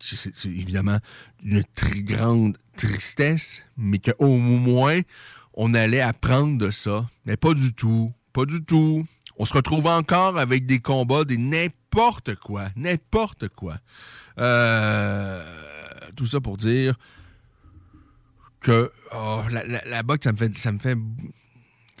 c'est évidemment une très grande tristesse, mais qu'au moins, on allait apprendre de ça. Mais pas du tout. Pas du tout. On se retrouve encore avec des combats, des n'importe quoi. N'importe quoi. Euh, tout ça pour dire que oh, la boxe, ça me fait. Ça me fait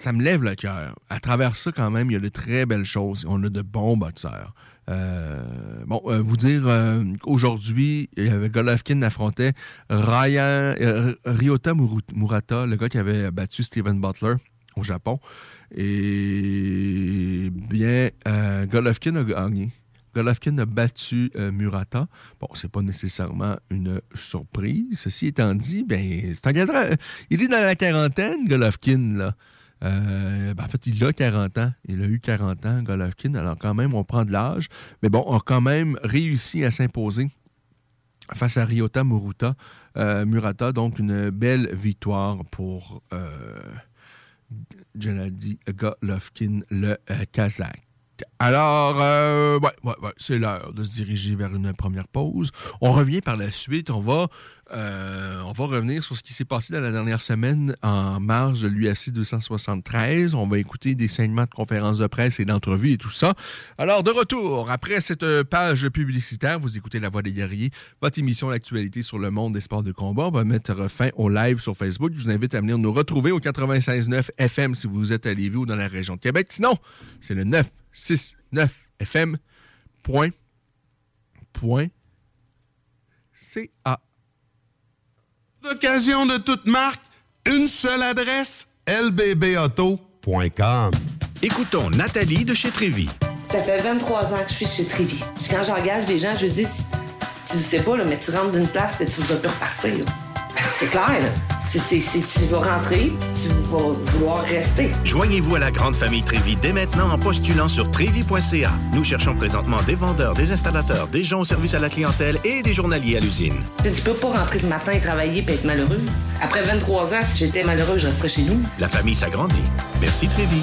ça me lève le cœur. À travers ça, quand même, il y a de très belles choses. On a de bons boxeurs. Euh, bon, euh, vous dire euh, qu'aujourd'hui, Golovkin affrontait Ryan, Ryota Murata, le gars qui avait battu Steven Butler au Japon. Et bien, Golovkin a gagné. Golovkin a battu Murata. Bon, c'est pas nécessairement une surprise. Ceci étant dit, ben, c'est Il est dans la quarantaine, Golovkin, là. Euh, ben, en fait, il a 40 ans. Il a eu 40 ans, Golovkin. Alors, quand même, on prend de l'âge. Mais bon, on a quand même réussi à s'imposer face à Ryota Muruta, euh, Murata. Donc, une belle victoire pour euh, Gennady Golovkin, le euh, Kazakh. Alors, euh, ouais, ouais, ouais, c'est l'heure de se diriger vers une première pause. On revient par la suite. On va, euh, on va revenir sur ce qui s'est passé dans la dernière semaine en marge de l'UFC 273. On va écouter des saignements de conférences de presse et d'entrevues et tout ça. Alors, de retour, après cette page publicitaire, vous écoutez La Voix des Guerriers, votre émission L'actualité sur le monde des sports de combat. On va mettre fin au live sur Facebook. Je vous invite à venir nous retrouver au 96.9 FM si vous êtes à Lévis ou dans la région de Québec. Sinon, c'est le 9 969fm.ca. D'occasion de toute marque, une seule adresse, lbbauto.com. Écoutons Nathalie de chez Trévy. Ça fait 23 ans que je suis chez Trévy. Quand j'engage des gens, je dis, tu sais pas, là, mais tu rentres d'une place et tu ne vas plus repartir. C'est clair, là. C'est- tu vas rentrer, tu vas vouloir rester. Joignez-vous à la grande famille Trévy dès maintenant en postulant sur trévy.ca. Nous cherchons présentement des vendeurs, des installateurs, des gens au service à la clientèle et des journaliers à l'usine. Tu peux pas rentrer le matin et travailler et être malheureux. Après 23 ans, si j'étais malheureux, je resterais chez nous. La famille s'agrandit. Merci Trévy.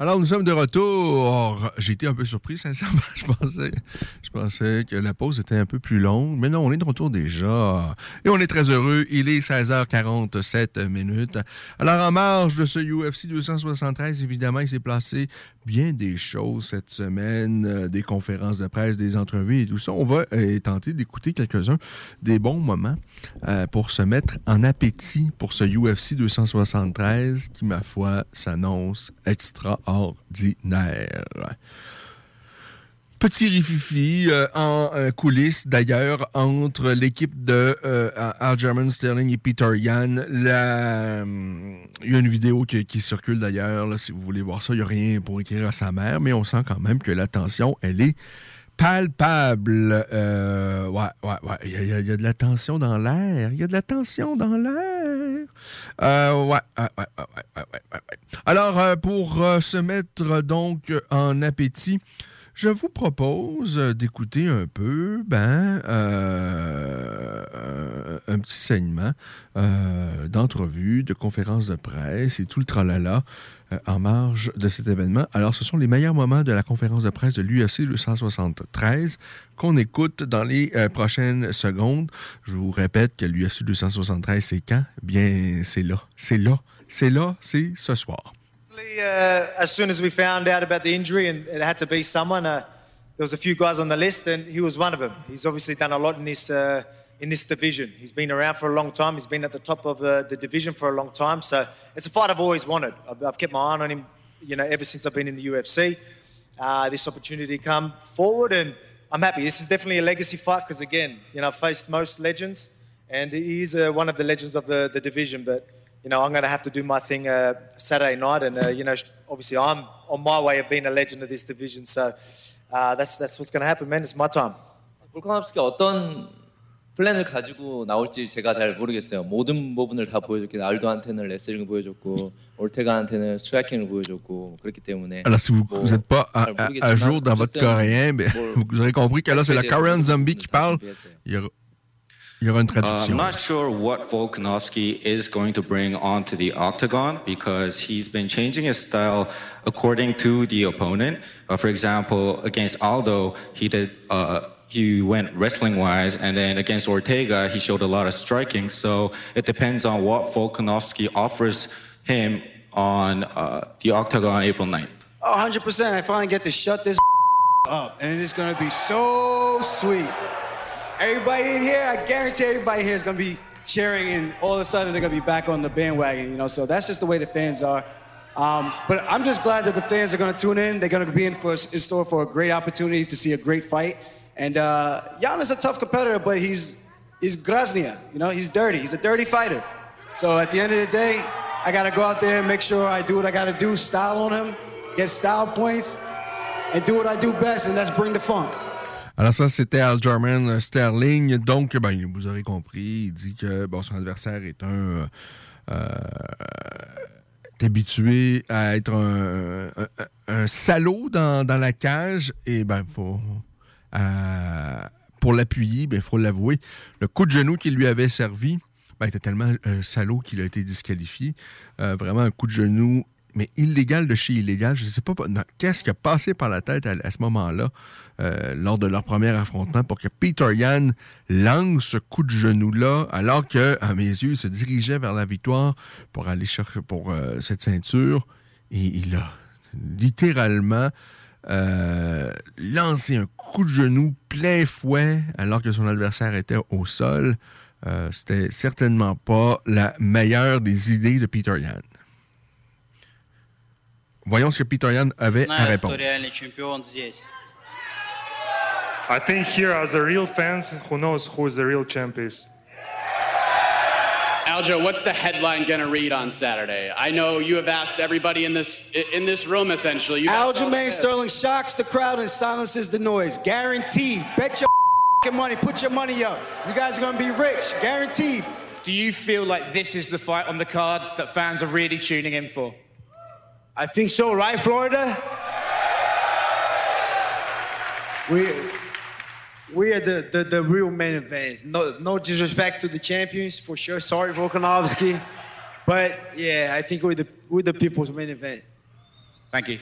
Alors, nous sommes de retour. J'ai été un peu surpris, sincèrement. (laughs) Je pensais, je pensais que la pause était un peu plus longue. Mais non, on est de retour déjà. Et on est très heureux. Il est 16h47 minutes. Alors, en marge de ce UFC 273, évidemment, il s'est placé bien des choses cette semaine, euh, des conférences de presse, des entrevues et tout ça. On va euh, tenter d'écouter quelques-uns des bons moments euh, pour se mettre en appétit pour ce UFC 273 qui, ma foi, s'annonce extraordinaire. Petit rififi euh, en euh, coulisses d'ailleurs entre l'équipe de euh, Aljamain Sterling et Peter Yan. Hum, il y a une vidéo qui, qui circule d'ailleurs, si vous voulez voir ça, il n'y a rien pour écrire à sa mère, mais on sent quand même que la tension, elle est palpable. Euh, ouais, ouais, ouais. Il y, a, de la tension dans l'air. Il y a de la tension dans l'air. Euh, ouais, ouais, ouais, ouais, ouais, ouais, Alors, euh, pour se mettre donc en appétit, je vous propose d'écouter un peu, ben, un petit segment d'entrevues, de conférences de presse et tout le tralala en marge de cet événement. Alors, ce sont les meilleurs moments de la conférence de presse de l'UFC 273 qu'on écoute dans les euh, prochaines secondes. Je vous répète que l'UFC 273, c'est quand? Bien, c'est là. C'est là. C'est là, c'est ce soir. in this division. He's been around for a long time. He's been at the top of uh, the division for a long time. So it's a fight I've always wanted. I've, I've kept my eye on him, you know, ever since I've been in the UFC. Uh, this opportunity come forward, and I'm happy. This is definitely a legacy fight because, again, you know, I've faced most legends, and he is uh, one of the legends of the, the division. But you know, I'm going to have to do my thing uh, Saturday night, and uh, you know, obviously, I'm on my way of being a legend of this division. So uh, that's that's what's going to happen, man. It's my time. 볼카nov스키 어떤 플랜을 가지고 나올지 제가 잘 모르겠어요. 모든 부분을 다 보여줬기 알도한테는 레슬링을 보여줬고 올테가한테는 스트라이킹을 보여줬고 그렇기 때문에 Alors, si vous 뭐, n'êtes pas à, 잘 à- à jour dans votre coréen, 뭘 vous aurez compris que là, c'est la Korean? Zombie qui parle. Il y aura, Uh, I'm not sure what Volkanovski is going to bring onto the octagon because he's been changing his style according to the opponent. Uh, for example, against Aldo, he did uh, he went wrestling wise, and then against Ortega, he showed a lot of striking. So it depends on what Volkanovski offers him on uh, the octagon on April 9th. Oh, 100%. I finally get to shut this (laughs) up. And it is going to be so sweet. Everybody in here, I guarantee everybody here is going to be cheering, and all of a sudden they're going to be back on the bandwagon, you know? So that's just the way the fans are. Um, but I'm just glad that the fans are going to tune in. They're going to be in, for, in store for a great opportunity to see a great fight. And uh, Jan is a tough competitor, but he's, he's Groznia. You know, he's dirty. He's a dirty fighter. So at the end of the day, I got to go out there and make sure I do what I got to do, style on him, get style points, and do what I do best, and that's bring the funk. Alors ça, c'était Aljamain Sterling. Donc, ben, vous aurez compris, il dit que son adversaire est un... euh, est habitué à être un, salaud dans, la cage et ben faut euh, pour l'appuyer, ben, il faut l'avouer. Le coup de genou qu'il lui avait servi ben, était tellement euh, salaud qu'il a été disqualifié. Euh, vraiment un coup de genou, mais illégal de chez illégal. Je ne sais pas qu'est-ce qui a passé par la tête à, ce moment-là, euh, lors de leur premier affrontement, pour que Peter Yan lance ce coup de genou-là, alors que, à mes yeux, il se dirigeait vers la victoire pour aller chercher pour cette ceinture. Et il a littéralement lancé un coup de genou plein fouet alors que son adversaire était au sol. Euh, c'était certainement pas la meilleure des idées de Peter Yan. Voyons ce que Peter Yan avait à répondre. I think here, as the real fans, who knows who the real champ. Aljo, what's the headline going to read on Saturday? I know you have asked everybody in this in this room essentially. You've asked all the Aljamain. Sterling shocks the crowd and silences the noise. Guaranteed. Bet your f***ing money. Put your money up. You guys are going to be rich. Guaranteed. Do you feel like this is the fight on the card that fans are really tuning in for? I think so, right, Florida? We we are the, the, the real main event. No no disrespect to the champions for sure. Sorry, Volkanovski. But yeah, I think we're the we're the people's main event. Thank you.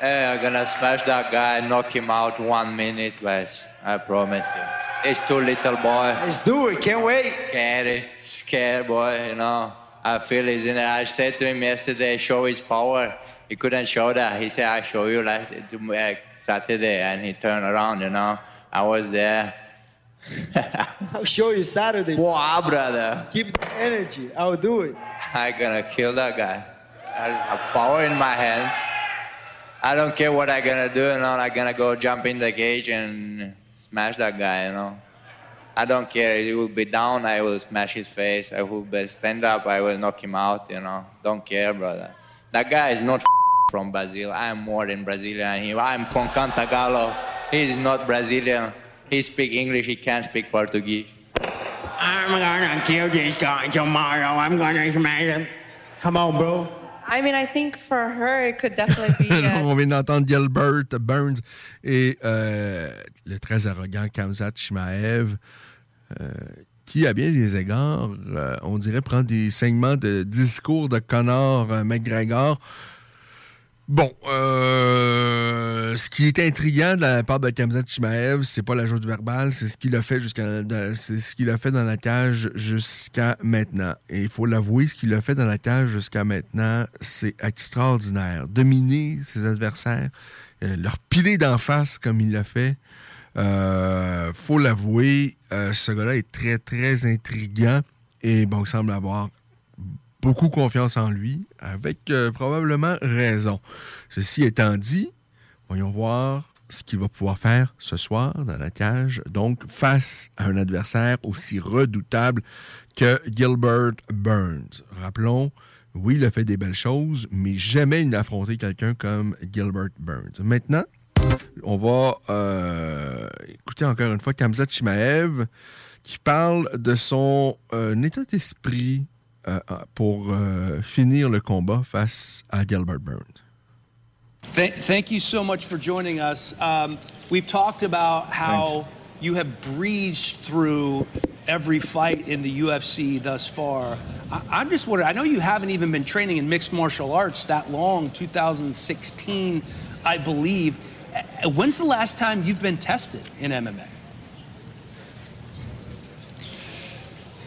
Hey, I'm gonna smash that guy, knock him out one minute, guys. I promise you. It's too little boy. Let's do it. Can't wait. Scary, scared boy. You know. I feel he's in there. I said to him yesterday, show his power. He couldn't show that. He said, I show you last uh, Saturday, and he turned around. You know. I was there. I'll show you Saturday. Wow, ah, brother. Keep the energy. I'll do it. I'm gonna kill that guy. I have power in my hands. I don't care what I'm gonna do, you know. I'm gonna go jump in the cage and smash that guy, you know. I don't care. He will be down. I will smash his face. I will be stand up. I will knock him out, you know. Don't care, brother. That guy is not from Brazil. I am more than Brazilian. I'm from Cantagalo. He's not Brazilian. He speak English. He can't speak Portuguese. I'm gonna kill this guy tomorrow. I'm gonna smash him. Come on, bro. I mean, I think for her, it could definitely be. (laughs) uh, On vient d'entendre Gilbert Burns et euh, le très arrogant Kamzat Shimaev, euh, qui, à bien des égards, euh, on dirait, prend des segments de discours de Connor euh, McGregor. Bon, euh, ce qui est intriguant de la part de Kamzat Chimaev, c'est pas la chose verbale, c'est ce qu'il a fait jusqu'à, c'est ce qu'il a fait dans la cage jusqu'à maintenant. Et il faut l'avouer, ce qu'il a fait dans la cage jusqu'à maintenant, c'est extraordinaire. Dominer ses adversaires, euh, leur piler d'en face comme il l'a fait. Euh, faut l'avouer, euh, ce gars-là est très, très intriguant et bon, il semble avoir beaucoup confiance en lui, avec euh, probablement raison. Ceci étant dit, voyons voir ce qu'il va pouvoir faire ce soir dans la cage, donc face à un adversaire aussi redoutable que Gilbert Burns. Rappelons, oui, il a fait des belles choses, mais jamais il n'a affronté quelqu'un comme Gilbert Burns. Maintenant, on va euh, écouter encore une fois Kamzat Chimaev qui parle de son euh, état d'esprit euh, pour euh, finir le combat face à Gilbert Burns. Th- thank you so much for joining us. Um, we've talked about how you have breezed through every fight in the UFC thus far. I- I'm just wondering, I know you haven't even been training in mixed martial arts that long, 2016, I believe. Uh, When's the last time you've been tested in MMA?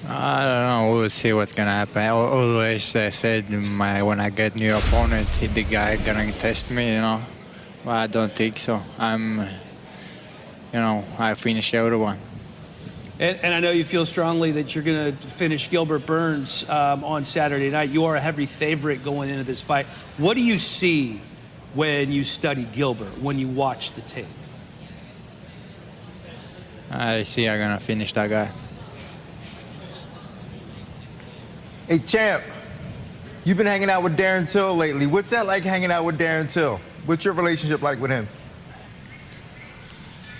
I don't know. We'll see what's gonna happen. Always I said my when I get new opponent, the guy gonna test me, you know. But I don't think so. I'm, you know, I finish everyone. And, and I know you feel strongly that you're going to finish Gilbert Burns um, on Saturday night. You are a heavy favorite going into this fight. What do you see when you study Gilbert, when you watch the tape? I see I'm gonna finish that guy. Hey, champ, you've been hanging out with Darren Till lately. What's that like hanging out with Darren Till? What's your relationship like with him?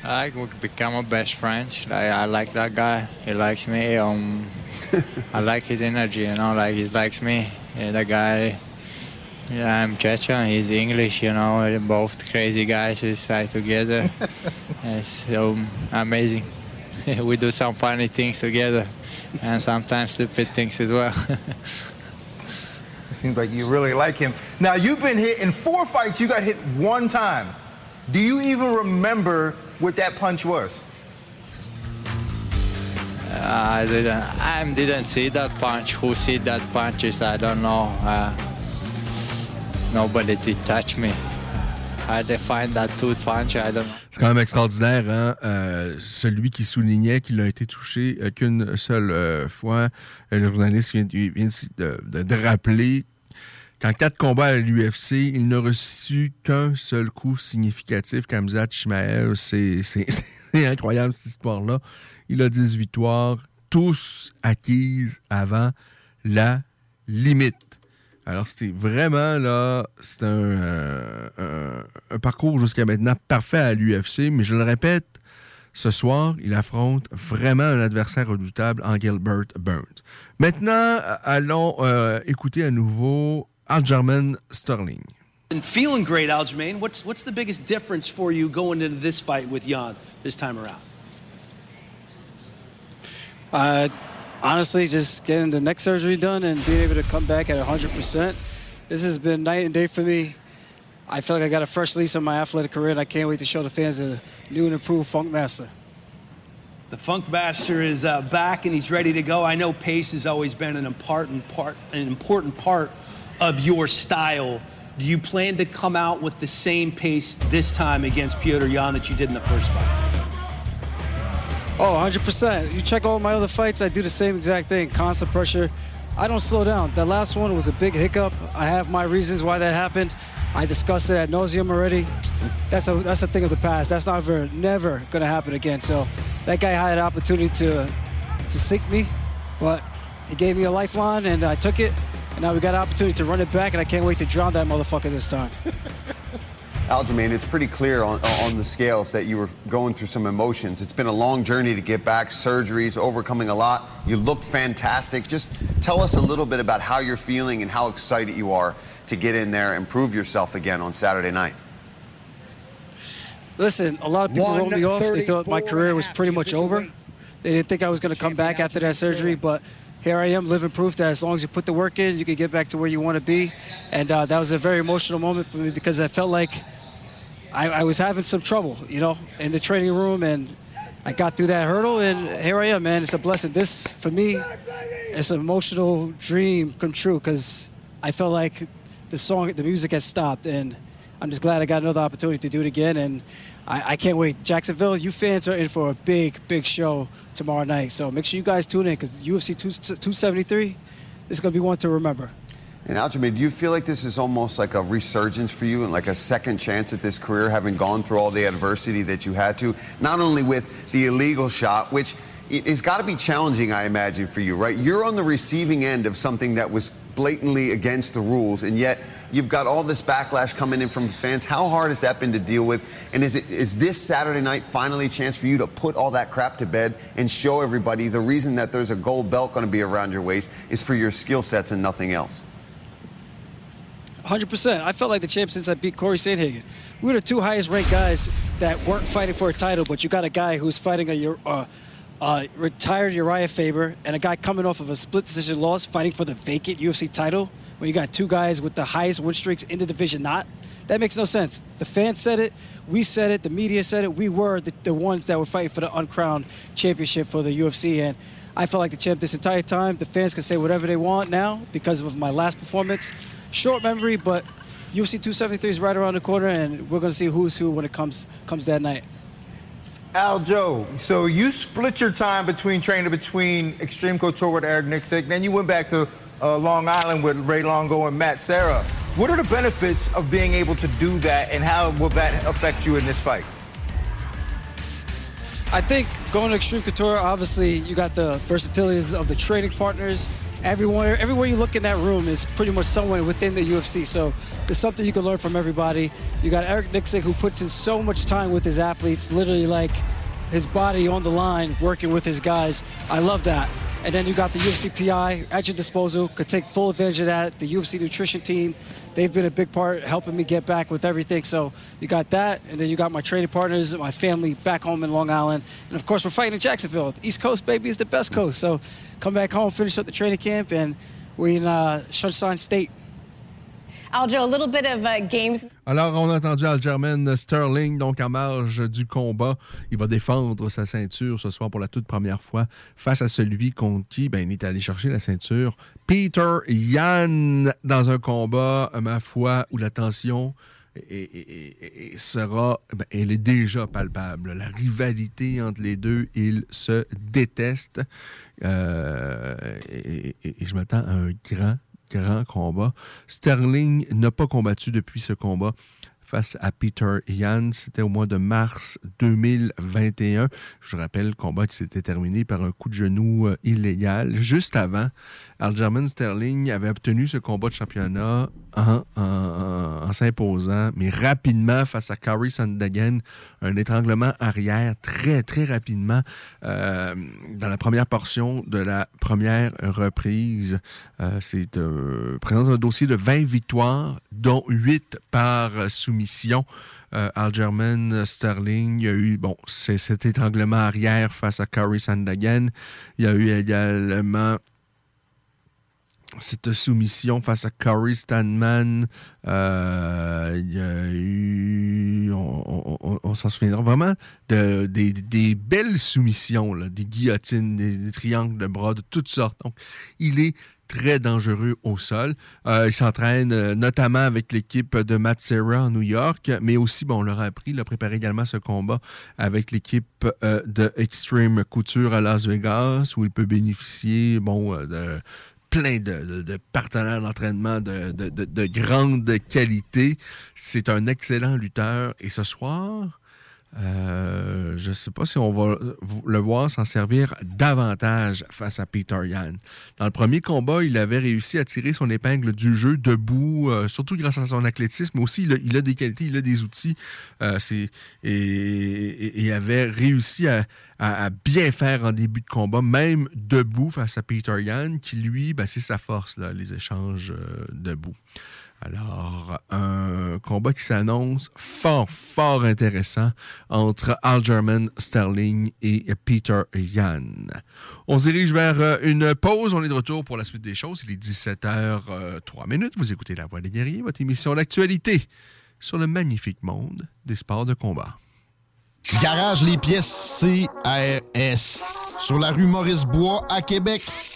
I we become a best friends. I, I like that guy. He likes me. Um, (laughs) I like his energy. You know, like he likes me. Yeah, the guy. Yeah, I'm Chechen. He's English. You know, We're both crazy guys. We side together. (laughs) it's so amazing. (laughs) we do some funny things together, and sometimes stupid things as well. (laughs) It seems like you really like him. Now, you've been hit in four fights, you got hit one time. Do you even remember what that punch was? I didn't. I didn't see that punch. Who see that punches? I don't know. Uh, nobody did touch me. C'est quand même extraordinaire, hein? Euh, celui qui soulignait qu'il a été touché euh, qu'une seule euh, fois. Le journaliste vient, de, rappeler qu'en quatre combats à l'UFC, il n'a reçu qu'un seul coup significatif. Kamzat Chimaev, (laughs) c'est incroyable cette histoire-là. Il a 10 victoires, tous acquises avant la limite. Alors, c'était vraiment là, c'est un, euh, un- un parcours jusqu'à maintenant parfait à l'UFC, mais je le répète, ce soir, il affronte vraiment un adversaire redoutable en Gilbert Burns. Maintenant, allons euh, écouter à nouveau Aljamain Sterling. And feeling great, Aljamain. What's what's the biggest difference for you going into this fight with Jan this time around? Uh, honestly, just getting the neck surgery done and being able to come back at 100%. This has been night and day for me. I feel like I got a fresh lease on my athletic career, and I can't wait to show the fans a new and improved Funk Master. The Funk Master is uh, back and he's ready to go. I know pace has always been an important part, an important part of your style. Do you plan to come out with the same pace this time against Piotr Jan that you did in the first fight? Oh, 100%. You check all my other fights, I do the same exact thing. Constant pressure. I don't slow down. That last one was a big hiccup. I have my reasons why that happened. I discussed it at nauseum already. That's a that's a thing of the past. That's never never gonna happen again. So that guy had an opportunity to to sink me, but he gave me a lifeline and I took it. And now we got an opportunity to run it back, and I can't wait to drown that motherfucker this time. (laughs) Aljamain, it's pretty clear on, on the scales that you were going through some emotions. It's been a long journey to get back, surgeries, overcoming a lot. You looked fantastic. Just tell us a little bit about how you're feeling and how excited you are to get in there and prove yourself again on Saturday night. Listen, a lot of people wrote me off. They thought my career was pretty much over. They didn't think I was going to come back after that surgery, but here I am living proof that as long as you put the work in, you can get back to where you want to be. And uh, that was a very emotional moment for me because I felt like I, I was having some trouble, you know, in the training room, and I got through that hurdle, and here I am, man. It's a blessing. This, for me, it's an emotional dream come true because I felt like the song, the music has stopped, and I'm just glad I got another opportunity to do it again, and I, I can't wait. Jacksonville, you fans are in for a big, big show tomorrow night, so make sure you guys tune in because UFC 2, 273 this is going to be one to remember. And Aljamain, do you feel like this is almost like a resurgence for you and like a second chance at this career, having gone through all the adversity that you had to, not only with the illegal shot, which it's got to be challenging, I imagine, for you, right? You're on the receiving end of something that was blatantly against the rules, and yet you've got all this backlash coming in from fans. How hard has that been to deal with? And is it is this Saturday night finally a chance for you to put all that crap to bed and show everybody the reason that there's a gold belt going to be around your waist is for your skill sets and nothing else? 100%. I felt like the champ since I beat Corey Sandhagen. We were the two highest ranked guys that weren't fighting for a title, but you got a guy who's fighting a uh, uh, retired Uriah Faber and a guy coming off of a split decision loss fighting for the vacant UFC title. When you got two guys with the highest win streaks in the division, not that makes no sense. The fans said it, we said it, the media said it. We were the, the ones that were fighting for the uncrowned championship for the UFC, and I felt like the champ this entire time. The fans can say whatever they want now because of my last performance short memory, but UFC 273 is right around the corner, and we're going to see who's who when it comes comes that night. Aljo, so you split your time between training between Extreme Couture with Eric Nicksick, then you went back to uh, Long Island with Ray Longo and Matt Serra. What are the benefits of being able to do that, and how will that affect you in this fight? I think going to Extreme Couture, obviously, you got the versatilities of the training partners everywhere everywhere you look in that room is pretty much someone within the UFC. So there's something you can learn from everybody. You got Eric Nicksick who puts in so much time with his athletes, literally like his body on the line, working with his guys. I love that. And then you got the UFC PI at your disposal, could take full advantage of that. The UFC nutrition team, they've been a big part helping me get back with everything. So you got that, and then you got my training partners, my family back home in Long Island, and of course we're fighting in Jacksonville. East Coast, baby, is the best coast. So come back home, finish up the training camp, and we're in uh, Sunshine State. Aljo, a little bit of uh, games. Alors, on a entendu Aljamain Sterling, donc en marge du combat. Il va défendre sa ceinture ce soir pour la toute première fois face à celui contre qui ben, il est allé chercher la ceinture. Peter Yan dans un combat, ma foi, où la tension sera, ben, elle est déjà palpable. La rivalité entre les deux, ils se détestent. Euh, et je m'attends à un grand grand combat. Sterling n'a pas combattu depuis ce combat face à Peter Yan. C'était au mois de mars 2021. Je rappelle, le combat qui s'était terminé par un coup de genou euh, illégal. Juste avant, Aljamain Sterling avait obtenu ce combat de championnat en, s'imposant, mais rapidement face à Kari Sandagen, un étranglement arrière très, très rapidement euh, dans la première portion de la première reprise. Euh, c'est euh, un dossier de 20 victoires, dont 8 par soumission. Euh, Algerman Sterling. A eu bon, cet étranglement arrière face à Kari Sandagen. Il y a eu également cette soumission face à Corey Stanman. Euh, il y a eu, on, s'en souviendra vraiment, de, des, belles soumissions, des guillotines, des, triangles de bras de toutes sortes. Donc, il est très dangereux au sol. Euh, il s'entraîne euh, notamment avec l'équipe de Matt Serra en New York, mais aussi, bon, on leur a appris, il a préparé également ce combat avec l'équipe de Extreme Couture à Las Vegas, où il peut bénéficier, bon, de plein de, partenaires d'entraînement de, de, grande qualité. C'est un excellent lutteur. Et ce soir, euh, je ne sais pas si on va le voir s'en servir davantage face à Peter Yan. Dans le premier combat, il avait réussi à tirer son épingle du jeu debout, euh, surtout grâce à son athlétisme, aussi il a, des qualités, il a des outils, euh, et, avait réussi à, bien faire en début de combat, même debout face à Peter Yan, qui lui, ben, c'est sa force, les échanges debout. Alors, un combat qui s'annonce fort, fort intéressant entre Algerman Sterling et Peter Yan. On se dirige vers euh, une pause. On est de retour pour la suite des choses. Il est 17h03 minutes. Vous écoutez La Voix des guerriers, votre émission d'actualité sur le magnifique monde des sports de combat. Garage les pièces CRS. Sur la rue Maurice-Bois à Québec.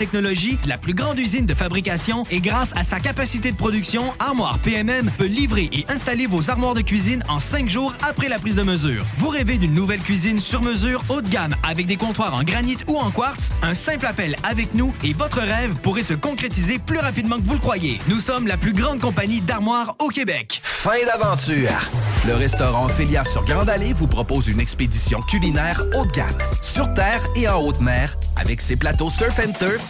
technologie, la plus grande usine de fabrication et grâce à sa capacité de production, Armoire PMM peut livrer et installer vos armoires de cuisine en cinq jours après la prise de mesure. Vous rêvez d'une nouvelle cuisine sur mesure haut de gamme avec des comptoirs en granit ou en quartz? Un simple appel avec nous et votre rêve pourrait se concrétiser plus rapidement que vous le croyez. Nous sommes la plus grande compagnie d'armoires au Québec. Fin d'aventure! Le restaurant Félia sur Grande Allée vous propose une expédition culinaire haut de gamme, sur terre et en haute mer, avec ses plateaux surf and turf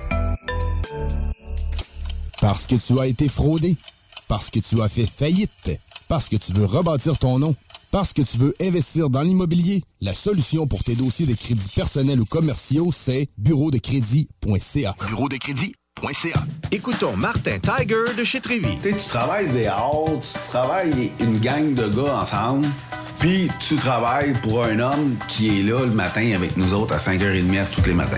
Parce que tu as été fraudé. Parce que tu as fait faillite. Parce que tu veux rebâtir ton nom. Parce que tu veux investir dans l'immobilier. La solution pour tes dossiers de crédits personnels ou commerciaux, c'est bureau de crédit.ca. Bureau de crédit.ca. Écoutons Martin Tiger de chez Trévy. Tu sais, tu travailles des heures, tu travailles une gang de gars ensemble, puis tu travailles pour un homme qui est là le matin avec nous autres à 5h30 tous les matins.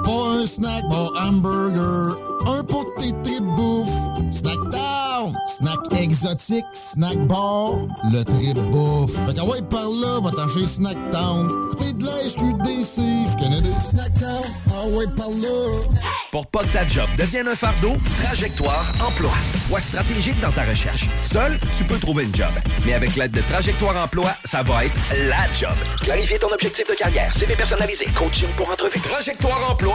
Pas un snack bar hamburger. Un pot de tes tripes bouffe. Snacktown. Snack exotique, snack bar. Le trip bouffe. Fait qu'à ouais, par là, va t'en chez Snacktown. Côté de la SQDC, je connais des Snacktown. Ah ouais, par là. Pour pas que ta job devienne un fardeau, Trajectoire Emploi. Sois stratégique dans ta recherche. Seul, tu peux trouver une job. Mais avec l'aide de Trajectoire Emploi, ça va être la job. Clarifier ton objectif de carrière, CV personnalisé, coaching pour entrevue.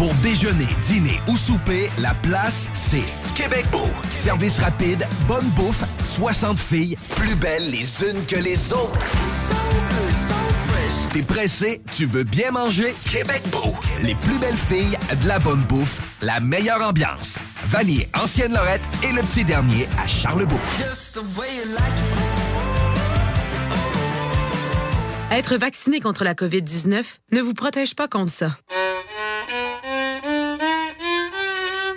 Pour déjeuner, dîner ou souper, la place, c'est Québec Beau. Service rapide, bonne bouffe, 60 filles, plus belles les unes que les autres. T'es pressé, tu veux bien manger? Québec Beau. Les plus belles filles, de la bonne bouffe, la meilleure ambiance. Vanier, Ancienne Lorette et le petit dernier à Charlebourg. Être vacciné contre la COVID-19 ne vous protège pas contre ça.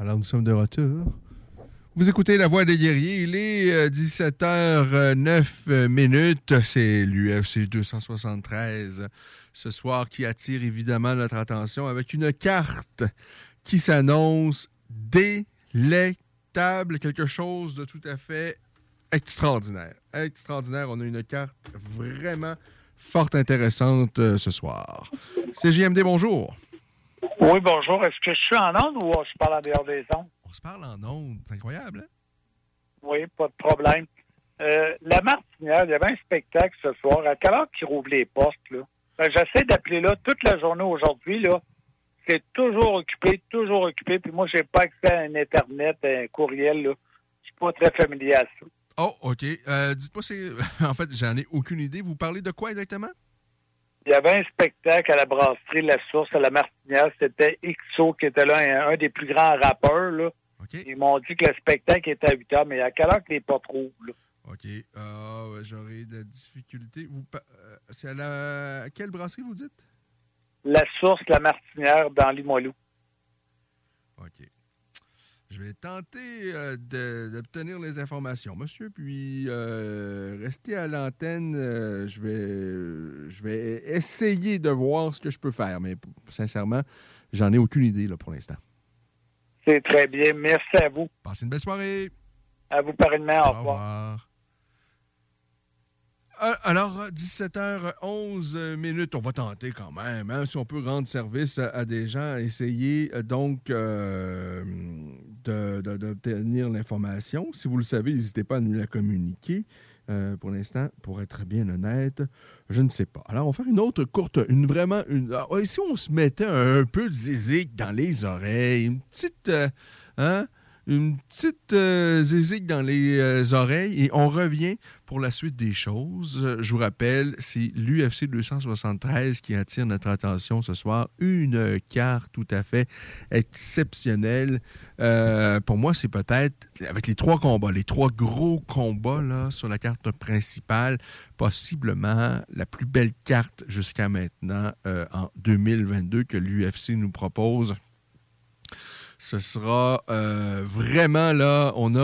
Alors, nous sommes de retour. Vous écoutez La Voix des guerriers. Il est 17h09 minutes. C'est l'UFC 273 ce soir qui attire évidemment notre attention avec une carte qui s'annonce délectable. Quelque chose de tout à fait extraordinaire. Extraordinaire. On a une carte vraiment fort intéressante euh, ce soir. C'est JMD, bonjour. Oui, bonjour. Est-ce que je suis en onde ou je parle en dehors des ondes? On se parle en ondes. C'est incroyable, hein? Oui, pas de problème. Euh, la Martinière, il y avait un spectacle ce soir. À quelle heure qu'ils rouvrent les portes, là? Ben, J'essaie d'appeler là toute la journée aujourd'hui, là. C'est toujours occupé, toujours occupé. Puis moi, j'ai pas accès à un Internet, à un courriel, là. Je suis pas très familier à ça. Oh, OK. Euh, Dites-moi, c'est. (laughs) En fait, j'en ai aucune idée. Vous parlez de quoi exactement? Il y avait un spectacle à la brasserie La Source à la Martinière. C'était XO qui était là, un, un des plus grands rappeurs. Là. Ils m'ont dit que le spectacle était à 8 heures, mais à quelle heure que les rouvrent? là? OK. Euh, J'aurais de. Vous, pa- euh, c'est à la. à quelle brasserie vous dites? La Source, la Martinière, dans Limoilou. OK. Je vais tenter euh, d'obtenir les informations, monsieur, puis euh, restez à l'antenne. euh, je, vais, je vais essayer de voir ce que je peux faire, mais sincèrement, j'en ai aucune idée là, pour l'instant. C'est très bien. Merci à vous. Passez une belle soirée. À vous pareillement. Au Au revoir. revoir. Euh, Alors, 17h11 euh, minutes, on va tenter quand même, hein, si on peut rendre service à, des gens, essayer donc euh, d'obtenir l'information. Si vous le savez, n'hésitez pas à nous la communiquer. Euh, pour l'instant, pour être bien honnête, je ne sais pas. Alors, on va faire une autre courte, une vraiment, une. ah, si on se mettait un peu de zizik dans les oreilles, une petite, euh, hein, une petite euh, zizik dans les euh, oreilles et on revient pour la suite des choses. Euh, Je vous rappelle, c'est l'UFC 273 qui attire notre attention ce soir. Une carte tout à fait exceptionnelle. Euh, pour moi, c'est peut-être, avec les trois combats, les trois gros combats sur la carte principale, possiblement la plus belle carte jusqu'à maintenant en 2022 que l'UFC nous propose. Ce sera euh, vraiment là, on a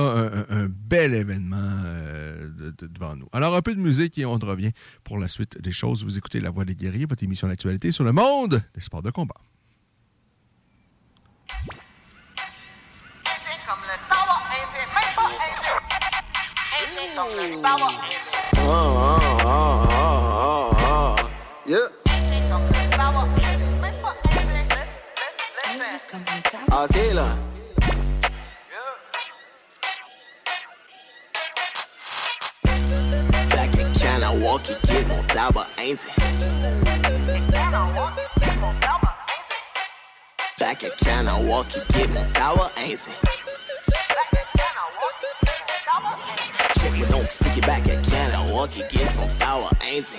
un, bel événement euh, de- de- devant nous. Alors, un peu de musique et on revient pour la suite des choses. Vous écoutez La Voix des guerriers, votre émission d'actualité sur le monde des sports de combat. Yeah. Ok là. Back at Kanawaki, get mon tabac ainsi. Back at Kanawaki, get mon tabac ainsi. Check it, don't stick it back at Kanawaki, get mon tabac ainsi.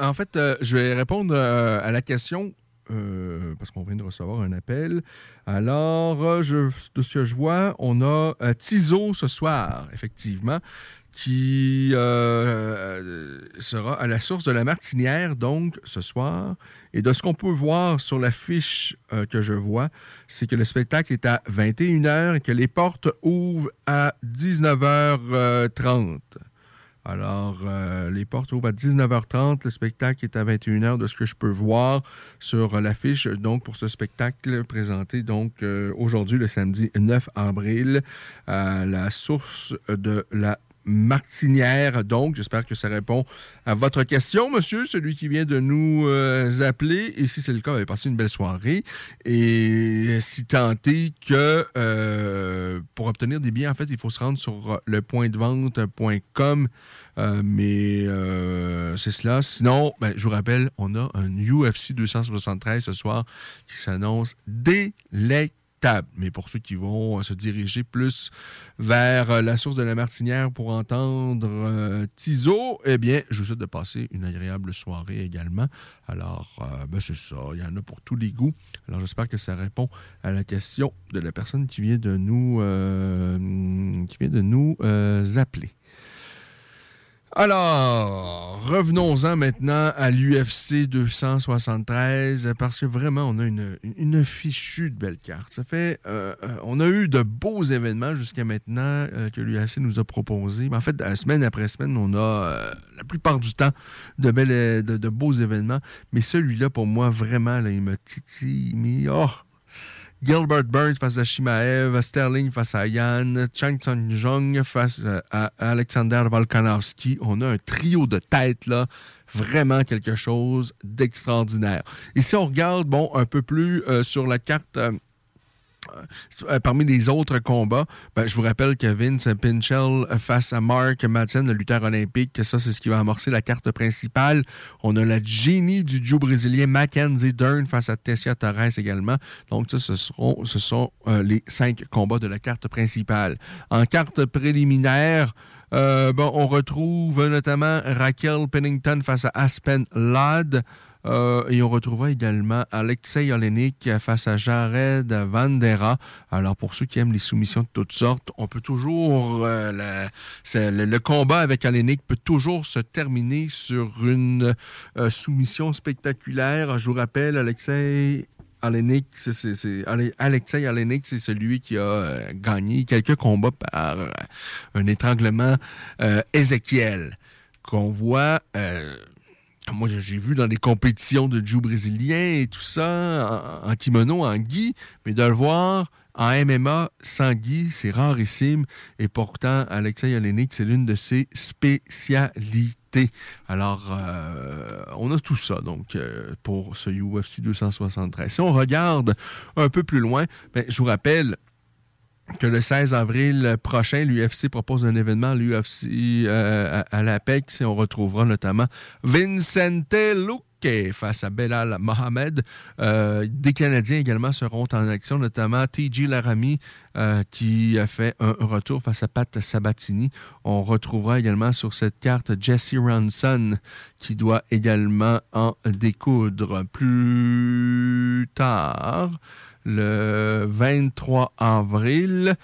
en fait, euh, je vais répondre euh, à la question euh, parce qu'on vient de recevoir un appel. Alors, euh, de ce que je vois, on a euh, Tizo ce soir, effectivement, qui euh, euh, sera à la source de la Martinière, donc, ce soir. Et de ce qu'on peut voir sur la fiche euh, que je vois, c'est que le spectacle est à 21h et que les portes ouvrent à 19h30. Alors, euh, les portes ouvrent à 19h30. Le spectacle est à 21h de ce que je peux voir sur l'affiche. Donc, pour ce spectacle présenté donc euh, aujourd'hui, le samedi 9 avril, à la source de la Martinière. Donc, j'espère que ça répond à votre question, monsieur, celui qui vient de nous euh, appeler. Et si c'est le cas, avez passé une belle soirée. Et si est que euh, pour obtenir des billets, en fait, il faut se rendre sur le point de vente.com. Euh, mais euh, c'est cela. Sinon, ben, je vous rappelle, on a un UFC 273 ce soir qui s'annonce Mais pour ceux qui vont euh, se diriger plus vers euh, la source de la Martinière pour entendre euh, Tizo, eh bien, je vous souhaite de passer une agréable soirée également. Alors, ben, c'est ça. Il y en a pour tous les goûts. Alors, j'espère que ça répond à la question de la personne qui vient de nous, appeler. Alors, revenons-en maintenant à l'UFC 273 parce que vraiment, on a une, fichue de belle carte. Ça fait, euh, euh, on a eu de beaux événements jusqu'à maintenant euh, que l'UFC nous a proposés. Mais en fait, semaine après semaine, on a la plupart du temps de, belles, de, de beaux événements. Mais celui-là, pour moi, vraiment, là, il me titille. Mais oh! Gilbert Burns face à Shimaev, Sterling face à Yann, Chang Tsung-Jong face euh, à Alexander Volkanovski. On a un trio de têtes là, vraiment quelque chose d'extraordinaire. Et si on regarde, bon, un peu plus euh, sur la carte. euh, parmi les autres combats, ben, je vous rappelle que Vince Pinchel face à Mark Madsen, le lutteur olympique, ça c'est ce qui va amorcer la carte principale. On a la génie du duo brésilien Mackenzie Dern face à Tessia Torres également. Donc ça, ce, seront, sont euh, les cinq combats de la carte principale. En carte préliminaire, euh, on retrouve notamment Raquel Pennington face à Aspen Ladd. Euh, et on retrouvera également Alexei Olenik face à Jared Vandera. Alors, pour ceux qui aiment les soumissions de toutes sortes, on peut toujours. euh, le, combat avec Olenik peut toujours se terminer sur une euh, soumission spectaculaire. Je vous rappelle, Alexei. Olenik, c'est- c'est- c'est- Ale- Alexei Olenik, c'est celui qui a gagné quelques combats par un étranglement Ézéchiel qu'on voit moi, j'ai vu dans les compétitions de jiu brésilien et tout ça, en, kimono, en gi, mais de le voir en MMA sans gi, c'est rarissime. Et pourtant, Alexei Olenik, c'est l'une de ses spécialités. Alors, euh, on a tout ça, donc, euh, pour ce UFC 273. Si on regarde un peu plus loin, ben, je vous rappelle que le 16 avril prochain, l'UFC propose un événement, l'UFC euh, à, à l'Apex, et on retrouvera notamment Vincente Luque face à Belal Mohamed. Euh, des Canadiens également seront en action, notamment TJ Laramie euh, qui a fait un retour face à Pat Sabatini. On retrouvera également sur cette carte Jesse Ronson qui doit également en découdre plus tard le 23 avril.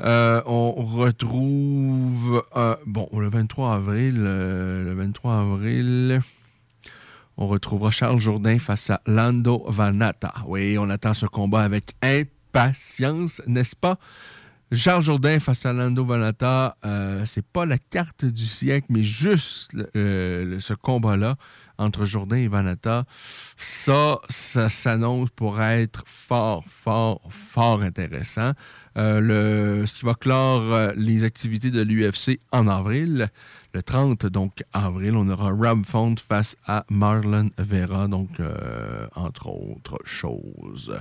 Euh, on retrouve euh, bon le 23 avril euh, le 23 avril on retrouvera Charles Jourdain face à Lando Vanata. Oui, on attend ce combat avec impatience, n'est-ce pas? Charles Jourdain face à Lando Vanata, c'est pas la carte du siècle, mais juste ce combat-là entre Jourdain et Vanata, ça, ça s'annonce pour être fort, fort, fort intéressant. Euh, le, ce qui va clore euh, les activités de l'UFC en avril. Le 30, donc avril, on aura Rob Font face à Marlon Vera, donc euh, entre autres choses.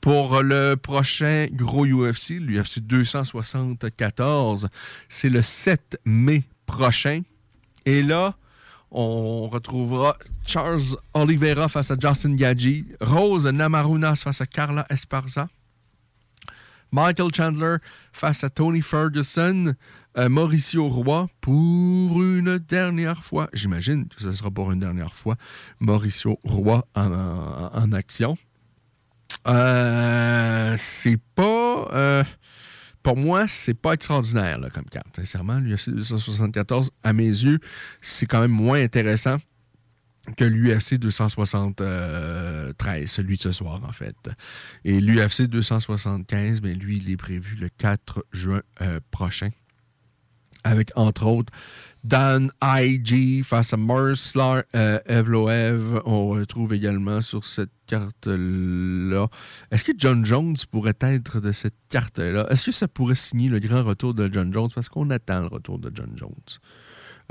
Pour le prochain gros UFC, l'UFC 274, c'est le 7 mai prochain. Et là, On retrouvera Charles Oliveira face à Justin Gaggi, Rose Namarunas face à Carla Esparza, Michael Chandler face à Tony Ferguson, euh, Mauricio Roy pour une dernière fois. J'imagine que ce sera pour une dernière fois. Mauricio Roy en, action. Euh, c'est pas. euh, pour moi, c'est pas extraordinaire comme carte. Sincèrement, l'UFC 274, à mes yeux, c'est quand même moins intéressant que l'UFC 273, celui de ce soir, en fait. Et l'UFC 275, ben, lui, il est prévu le 4 juin euh, prochain. Avec, entre autres, Dan IG face à Marslar euh, Evloev. On retrouve également sur cette carte-là. Est-ce que John Jones pourrait être de cette carte-là? Est-ce que ça pourrait signer le grand retour de John Jones? Parce qu'on attend le retour de John Jones.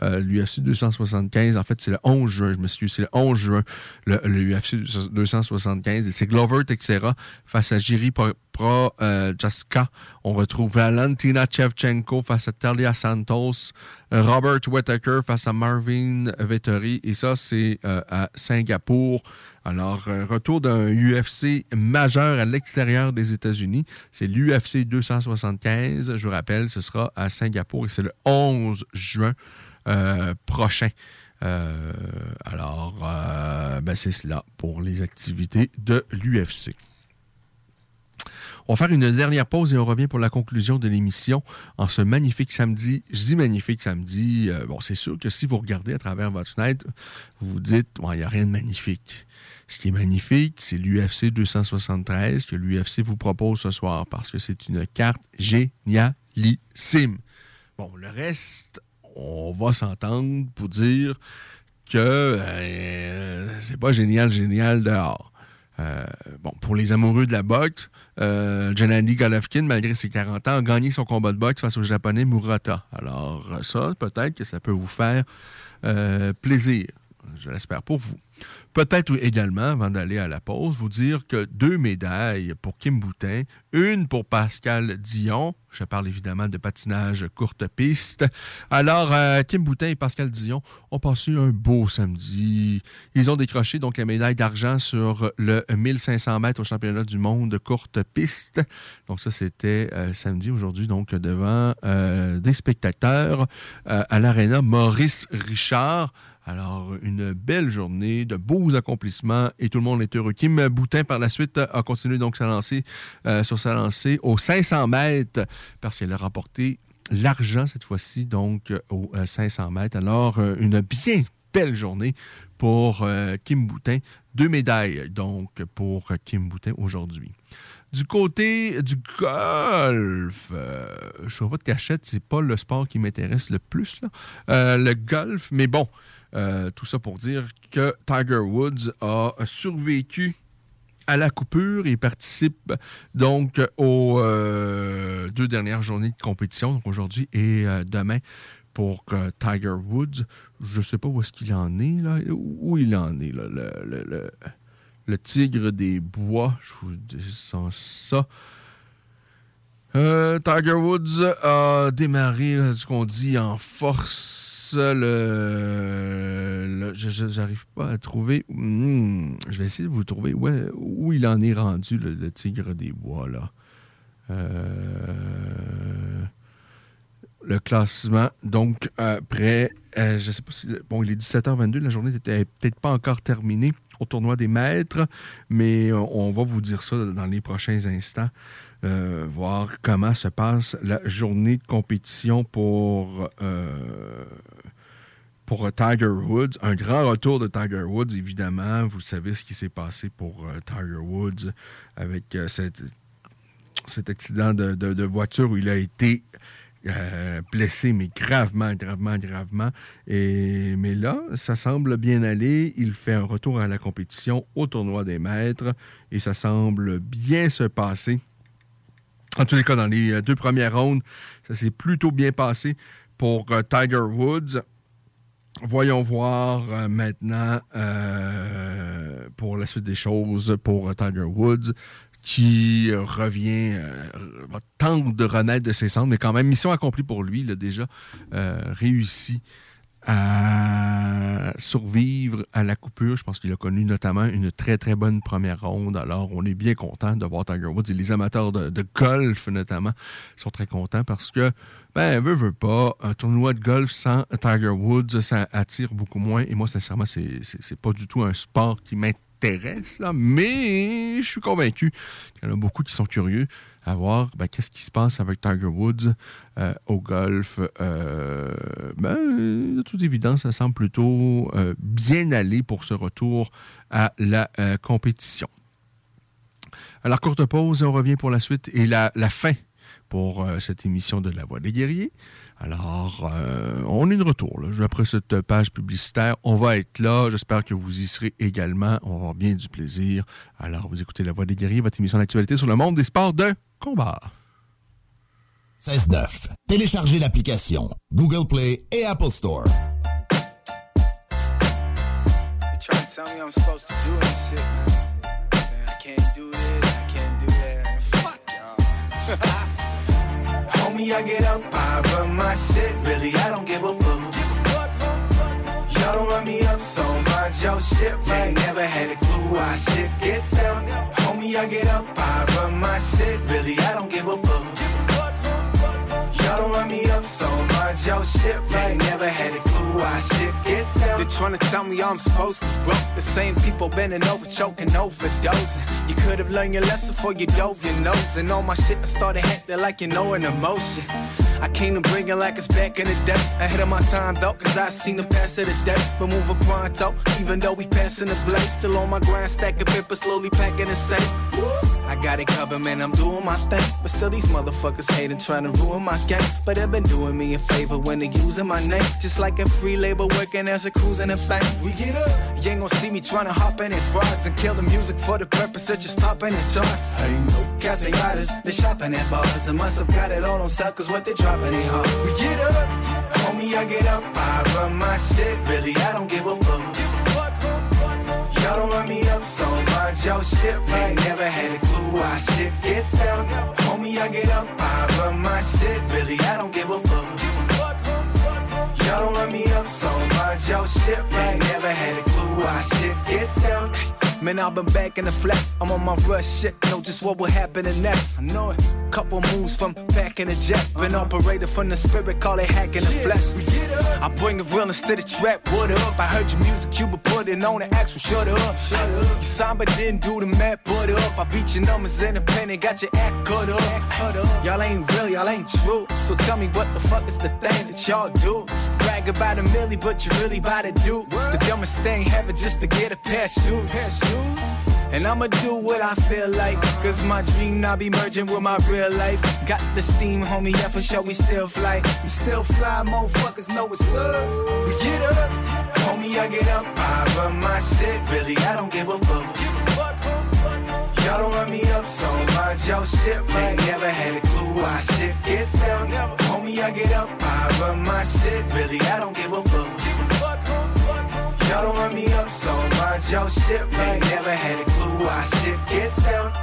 Euh, L'UFC 275, en fait, c'est le 11 juin, je m'excuse, c'est le 11 juin, le, UFC 275, et c'est Glover Texera face à Jiri Pro, euh, Jaska. On retrouve Valentina Shevchenko face à Talia Santos, Robert Whittaker face à Marvin Vettori, et ça, c'est euh, à Singapour. Alors, retour d'un UFC majeur à l'extérieur des États-Unis. C'est l'UFC 275. Je vous rappelle, ce sera à Singapour et c'est le 11 juin prochain. Euh, alors, euh, ben, c'est cela pour les activités de l'UFC. On va faire une dernière pause et on revient pour la conclusion de l'émission en ce magnifique samedi. Je dis magnifique samedi. euh, bon, c'est sûr que si vous regardez à travers votre fenêtre, vous vous dites, il n'y a rien de magnifique. Ce qui est magnifique, c'est l'UFC 273 que l'UFC vous propose ce soir parce que c'est une carte génialissime. Bon, le reste, on va s'entendre pour dire que euh, c'est pas génial, génial dehors. Euh, bon, pour les amoureux de la boxe, euh, Gennady Golovkin, malgré ses 40 ans, a gagné son combat de boxe face au japonais Murata. Alors, ça, peut-être que ça peut vous faire euh, plaisir. Je l'espère pour vous. Peut-être également, avant d'aller à la pause, vous dire que deux médailles pour Kim Boutin, une pour Pascal Dion, je parle évidemment de patinage courte piste. Alors, euh, Kim Boutin et Pascal Dion ont passé un beau samedi. Ils ont décroché donc la médaille d'argent sur le 1500 mètres au championnat du monde de courte piste. Donc ça, c'était euh, samedi aujourd'hui, donc devant euh, des spectateurs à l'aréna Maurice Richard. Alors, une belle journée, de beaux accomplissements et tout le monde est heureux. Kim Boutin, par la suite, a continué donc sa lancée, euh, sur sa lancée aux 500 mètres parce qu'elle a remporté l'argent cette fois-ci, donc aux euh, 500 mètres. Alors, euh, une bien belle journée pour euh, Kim Boutin. Deux médailles, donc, pour euh, Kim Boutin aujourd'hui. Du côté du golf, euh, je ne pas de cachette, c'est pas le sport qui m'intéresse le plus. Euh, le golf, mais bon, euh, tout ça pour dire que Tiger Woods a survécu à la coupure et participe donc aux euh, deux dernières journées de compétition, donc aujourd'hui et euh, demain pour Tiger Woods. Je ne sais pas où est-ce qu'il en est, là, où il en est, là, le, tigre des bois, je vous descends ça. Tiger Woods a démarré, ce qu'on dit, en force. Le, le- je- je- j'arrive pas à trouver. Hmm, je vais essayer de vous trouver où, il en est rendu, le, le tigre des bois, là. Euh, le classement. Donc, après, euh, je sais pas si. Bon, il est 17h22, la journée n'était peut-être pas encore terminée au tournoi des maîtres, mais on, on va vous dire ça dans les prochains instants. Euh, voir comment se passe la journée de compétition pour, euh, pour Tiger Woods. Un grand retour de Tiger Woods, évidemment. Vous savez ce qui s'est passé pour euh, Tiger Woods avec euh, cet accident de, voiture où il a été euh, blessé, mais gravement, gravement, gravement. Et, mais là, ça semble bien aller. Il fait un retour à la compétition au tournoi des maîtres et ça semble bien se passer. En tous les cas, dans les euh, deux premières rondes, ça s'est plutôt bien passé pour euh, Tiger Woods. Voyons voir euh, maintenant euh, pour la suite des choses pour euh, Tiger Woods qui revient, euh, tente de renaître de ses cendres, mais quand même, mission accomplie pour lui, il a déjà réussi à survivre à la coupure. Je pense qu'il a connu notamment une très, très bonne première ronde. Alors, on est bien content de voir Tiger Woods. Et les amateurs de, golf, notamment, sont très contents parce que, ben, veut, veut pas, un tournoi de golf sans Tiger Woods, ça attire beaucoup moins. Et moi, sincèrement, c'est c'est pas du tout un sport qui m'intéresse, mais je suis convaincu qu'il y en a beaucoup qui sont curieux à voir ben, qu'est-ce qui se passe avec Tiger Woods euh, au golf. Euh, ben, de toute évidence, ça semble plutôt euh, bien aller pour ce retour à la compétition. Alors, courte pause, on revient pour la suite et la, fin pour cette émission de La Voix des guerriers. Alors, euh, on est de retour. Là. Après cette page publicitaire, on va être là. J'espère que vous y serez également. On va avoir bien du plaisir. Alors, vous écoutez La Voix des guerriers, votre émission d'actualité sur le monde des sports de combat. 16.9. Téléchargez l'application Google Play et Apple Store. Man, I get up, I run my shit. Really, I don't give a fuck. Y'all don't run me up, so mind your shit. Right? Never had a clue I shit get down. Homie, I get up, I run my shit. Really, I don't give a fuck. Don't run me up, so mind your shit. Right? Never had a clue I shit get down. They're trying to tell me I'm supposed to grow. The same people bending over, choking, overdosing. You could have learned your lesson before you dove your nose. And all my shit, I started acting like you know an emotion. I came to bring it like it's back in the day. Ahead of my time though, cause I seen the past of the day. But move a pronto, even though we passing the blaze. Still on my grind, stacking paper, slowly packing the safe. I got it covered, man, I'm doing my thing. But still, these motherfuckers hating, trying to ruin my game. But they've been doing me a favor when they using my name. Just like a free labor working as a cruise in a bank. We get up. You ain't gonna see me trying to hop in his rods and kill the music for the purpose of just topping the charts. Ain't no cats and riders, they shopping at bars. And must have got it all on sale, cause what they dropping ain't hard. We get up. Homie, I get up, I run my shit. Really, I don't give a fuck. Y'all don't run me up, so mind your shit. Right? Never had a clue I shit get down. Homie, I get up, I run my shit. Really, I don't give a fuck. Y'all don't run me up, so mind your shit. Right? Never had a clue I shit get down. Man, I've been back in the flex. I'm on my rush shit. Know just what will happen next. I know it. Couple moves from back in the jet. Been uh-huh. operated from the spirit, call it hacking the flesh. I bring the realness to the trap. What up? I heard your music, you been putting on the actual. Shut up. Shut up. You signed but didn't do the math. Put up. I beat your numbers in the pen independent. Got your act cut up. Y'all ain't real, y'all ain't true. So tell me what the fuck is the thing that y'all do? Brag about a milli, but you really buy the do. The dumbest thing ever just to get a pair of shoes. And I'ma do what I feel like. Cause my dream now be merging with my real life. Got the steam, homie, yeah, for sure we still fly. We still fly, motherfuckers know what's up. We get up, homie, I get up. I run my shit, really, I don't give a fuck. Y'all don't run me up, so mind your shit. Right? Never had a clue I shit get down. Homie, I get up, I run my shit, really, I don't give a fuck. Y'all don't run me up, so mind your shit. Right? Never had a clue I shit get down.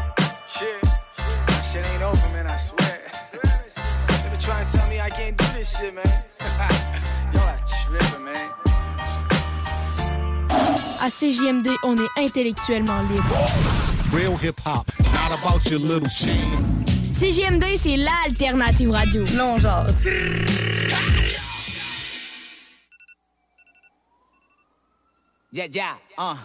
Shit, shit, shit ain't over, man, I swear. They been trying to tell me I can't do this shit, man. (laughs) Y'all are tripping, man. À CJMD, on est intellectuellement libre. Real hip hop, not about your little. CJMD, c'est l'alternative radio. Non, genre. Yeah, yeah, uh.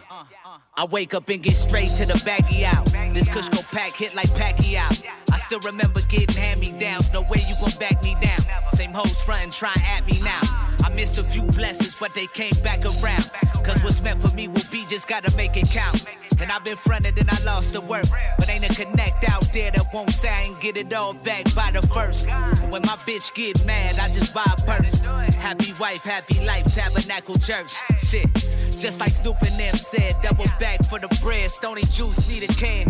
I wake up and get straight to the baggy out. This Kush go pack hit like Pacquiao. I still remember getting hand me downs. No way you gon' back me down. Same hoes frontin' tryin' at me now. I missed a few blessings, but they came back around. Cause what's meant for me will be, just gotta make it count. And I've been fronted and I lost the work. But ain't a connect out there that won't say I ain't get it all back by the first. And when my bitch get mad, I just buy a purse. Happy wife, happy life, tabernacle church. Shit, just like Snoop and them said, double back for the bread. Stony juice, need a can.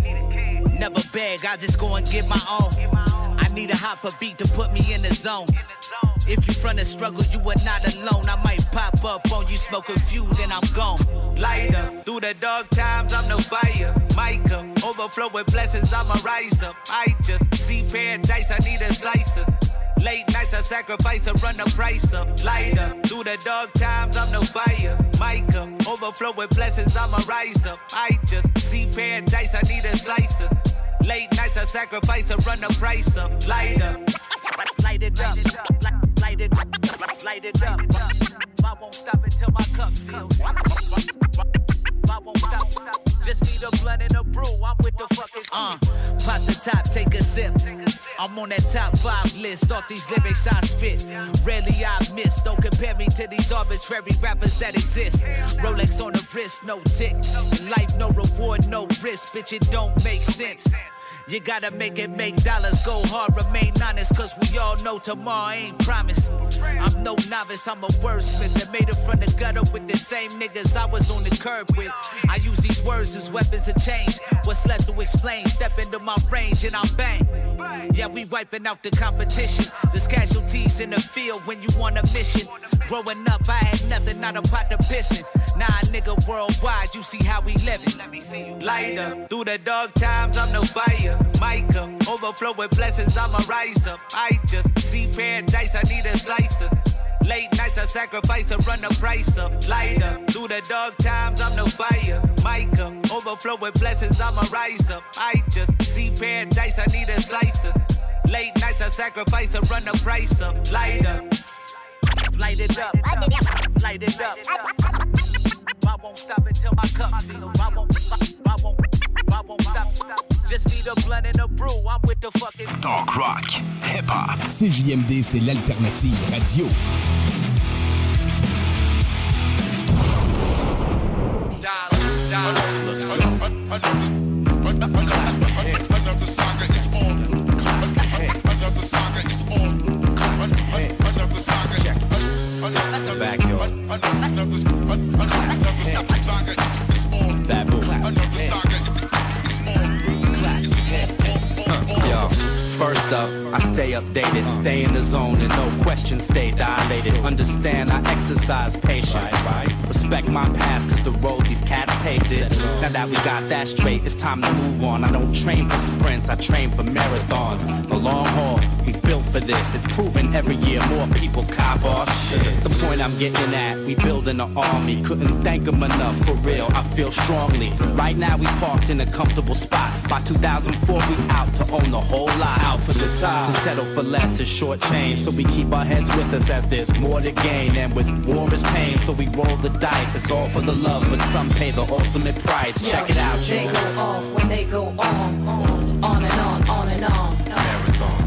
Never beg, I just go and get my own. I need a hopper beat to put me in the zone. If you front a struggle, you are not alone. I might pop up on you, smoke a few, then I'm gone. Lighter, through the dark times, I'm no fire. Micah, overflow with blessings, I'm a riser. I just see paradise, I need a slicer. Late nights I sacrifice to run the price up. Light up. through the dark times I'm no fire. Micah, overflow with blessings I'm a rise up. I just see paradise, I need a slicer. Late nights I sacrifice to run the price up. Lighter, light it up, light it up, light it up. I won't stop until my cup fills. I won't stop. Just need a blunt and a brew. I'm with the fucking uh. Pop the top, take a sip. I'm on that top five list. Off these lyrics I spit. Rarely I miss. Don't compare me to these arbitrary rappers that exist. Rolex on the wrist, no tick. Life, no reward, no risk. Bitch, it don't make sense. You gotta make it make dollars go hard, remain honest, cause we all know tomorrow ain't promised. I'm no novice, I'm a wordsmith that made it from the gutter with the same niggas I was on the curb with. I use these words as weapons of change. What's left to explain? Step into my range and I'll bang. Yeah, we wiping out the competition. There's casualties in the field when you on a mission. Growing up, I had nothing, not a pot to pissin'. Nah, nigga, worldwide, you see how we living. Lighter, through the dark times, I'm no fire. Micah, overflow with blessings, I'm a rise up. I just see paradise, I need a slicer. Late nights I sacrifice to run the price up. Lighter, through the dark times, I'm no fire. Micah, overflow with blessings, I'm a rise up. I just see paradise, I need a slicer. Late nights I sacrifice to run the price up. Lighter, light it up, light it up. I won't stop until my cup. I won't, I won't, I won't stop. Just need a blunt and a brew. I'm with the fucking Talk rock, hip hop. CJMD, c'est l'alternative radio. Back stay in the zone, and no questions stay Understand I exercise patience. Respect my past, cause the road these cats paved it. Now that we got that straight, it's time to move on. I don't train for sprints, I train for marathons. The long haul, we built for this. It's proven every year more people cop our shit. The point I'm getting at, we building an army. Couldn't thank them enough, for real, I feel strongly. Right now we parked in a comfortable spot. By 2004 we out to own the whole lot. Out for the top. To settle for less is short change. So we keep our heads with us as there's more to gain. And with war is pain, so we roll the dice. It's all for the love, but some pay the ultimate price. Check it out, They go off when they go on, on, on and on, on and on.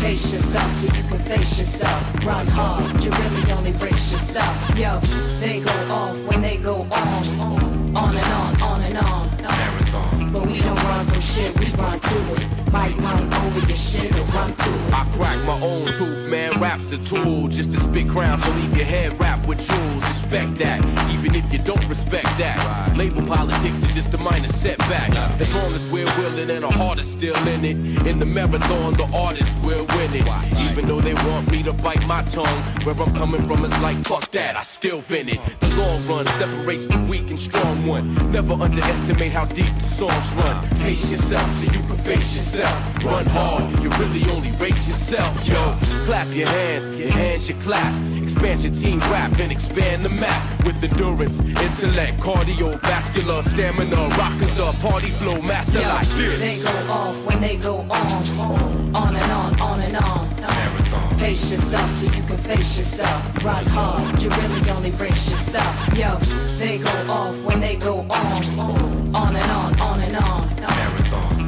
Pace yourself so you can face yourself. Run hard, you really only brace yourself. Yo, they go off when they go on, on, on and on, on and on. Marathon. But we don't run from shit, we run to it. Might run over your shit or run through it. I crack my own tooth, man. Rap's a tool just to spit crowns, so leave your head wrapped with jewels. Respect that, even if you don't respect that. Label politics is just a minor setback. As long as we're willing and our heart is still in it. In the marathon, the artists will win it. Even though they want me to bite my tongue, where I'm coming from is like fuck that, I still fin it. The long run separates the weak and strong one. Never underestimate how deep the songs run. Pace yourself so you can face yourself. Run hard, you really only race yourself. Yo, clap your hands, your hands should clap. Expand your team rap and expand the map with endurance, intellect, cardiovascular, stamina. Rockers up, party flow, master Yo, like this. They go off when they go on, on, on and on, on and on. Marathon. Pace yourself so you can face yourself. Run hard, you really only brace yourself. Yo, they go off when they go on, on, on and on, on and on.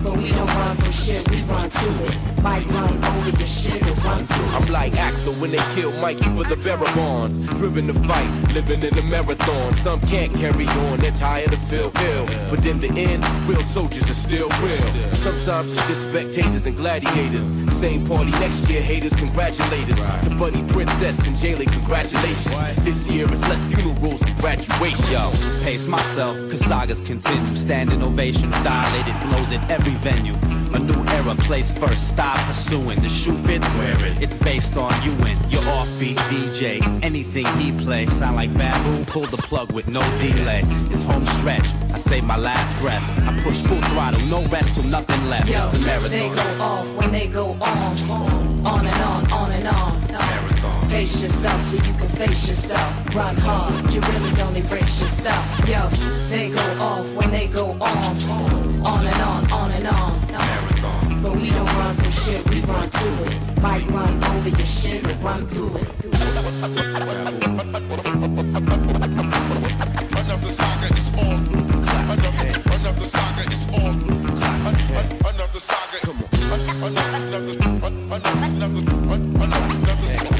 But we don't run from shit, we run to it. Might run over your shit or run through it. I'm like Axel when they killed Mikey for the Barabons. Driven to fight, living in a marathon. Some can't carry on, they're tired of feel ill. But in the end, real soldiers are still real. Sometimes it's just spectators and gladiators. Same party next year, haters congratulators. To Buddy Princess and Jaylee, congratulations. This year it's less funerals than graduation. Yo, pace myself, cause sagas continue. Standing ovations, dilated blows at every venue. A new era, place first, stop pursuing. The shoe fits, wear it. It's based on you and your offbeat DJ. Anything he plays sound like bamboo. Pull the plug with no delay. It's home stretch. I save my last breath. I push full throttle, no rest till nothing left. Yo, it's the marathon. they go off when they go on, on, on and on, on and on. Marathon. Pace yourself so you can face yourself. Run hard, you really only brace yourself. Yo, they go off when they go on, on and on, on and on. Marathon. But we don't run some shit, we run to it. Might run over your shit, but run through it. Another saga is on. Another, another saga is on. Another saga. Come on. Another, another, another, another saga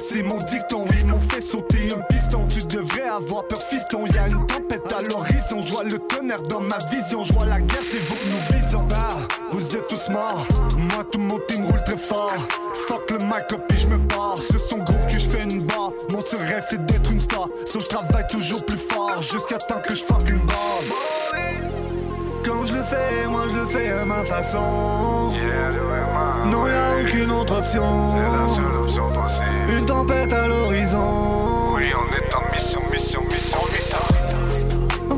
C'est mon dicton. Ils m'ont fait sauter un piston. Tu devrais avoir peur, fiston. Y a une tempête à l'horizon. Je vois le tonnerre dans ma vision. Je vois la guerre, c'est vous que nous visons. Ah, vous êtes tous morts. Moi, tout mon team roule très fort. Fuck le mic up et je me barre. Ce son groupe que je fais une barre. Mon seul rêve c'est d'être une star. So je travaille toujours plus fort jusqu'à temps que je fuck une barre. Je le fais à ma façon. Non, y'a aucune autre option. C'est la seule option possible. Une tempête à l'horizon. Oui, on est en mission, mission, mission, mission.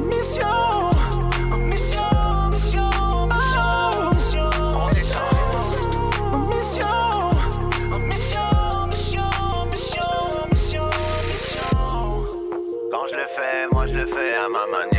Mission, mission, mission, mission, mission. On est ça. En mission, mission, mission, mission, mission, mission. Quand je le fais, moi je le fais à ma manière.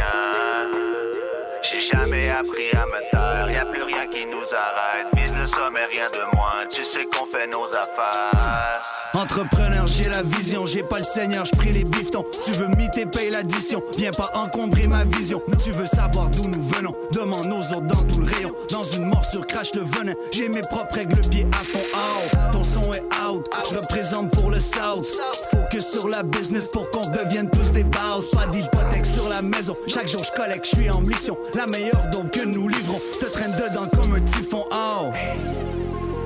Appris à me taire, y a plus rien qui nous arrête. Vise le sommet, rien de moins, tu sais qu'on fait nos affaires. Entrepreneur, j'ai la vision, j'ai pas le seigneur, je les biftons. Tu veux m'iter, paye l'addition. Viens pas encombrer ma vision. Tu veux savoir d'où nous venons. Demande nos autres dans tout le rayon. Dans une morsure, crache le venin. J'ai mes propres règles, le pied à fond out. Ton son est out, je représente pour le South. Focus sur la business pour qu'on devienne tous des bases. Pas d'hypothèque la maison. Chaque jour, je collecte, je suis en mission. La meilleure donc que nous livrons. Te traîne dedans comme un typhon out.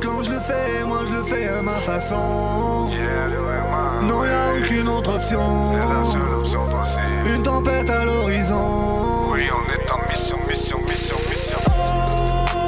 Quand je le fais, moi je le fais à ma façon. Non, y'a aucune autre option. C'est la seule option possible. Une tempête à l'horizon. Oui, on est en mission, mission, mission, mission. On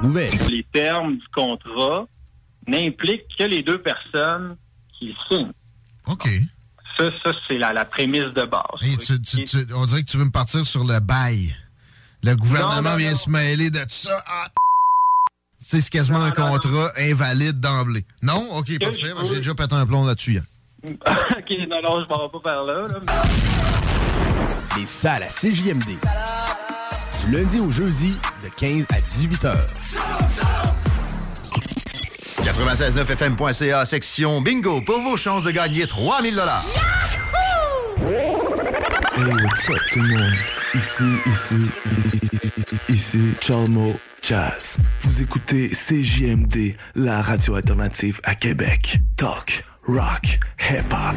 des nouvelles. Les termes du contrat n'impliquent que les deux personnes qui signent. OK. Ça, ça c'est la, la prémisse de base. Hey, tu- tu- tu- on dirait que tu veux me partir sur le bail. Le gouvernement Non, non, vient non. se mêler de tout ça. Ah, c'est quasiment un contrat invalide d'emblée. Non? OK, parfait. J'ai veux- déjà pété un plomb là-dessus. hier. (laughs) ok, non, non, je m'en vais pas par là. là. Les salles à CJMD. Du lundi au jeudi, de 15 à 18 heures. 969fm.ca, section bingo, pour vos chances de gagner 3000 dollars. Hey, what's up tout le monde? Ici, ici, ici, Chalmo Jazz. Vous écoutez CJMD, la radio alternative à Québec. Talk, rock, hip-hop.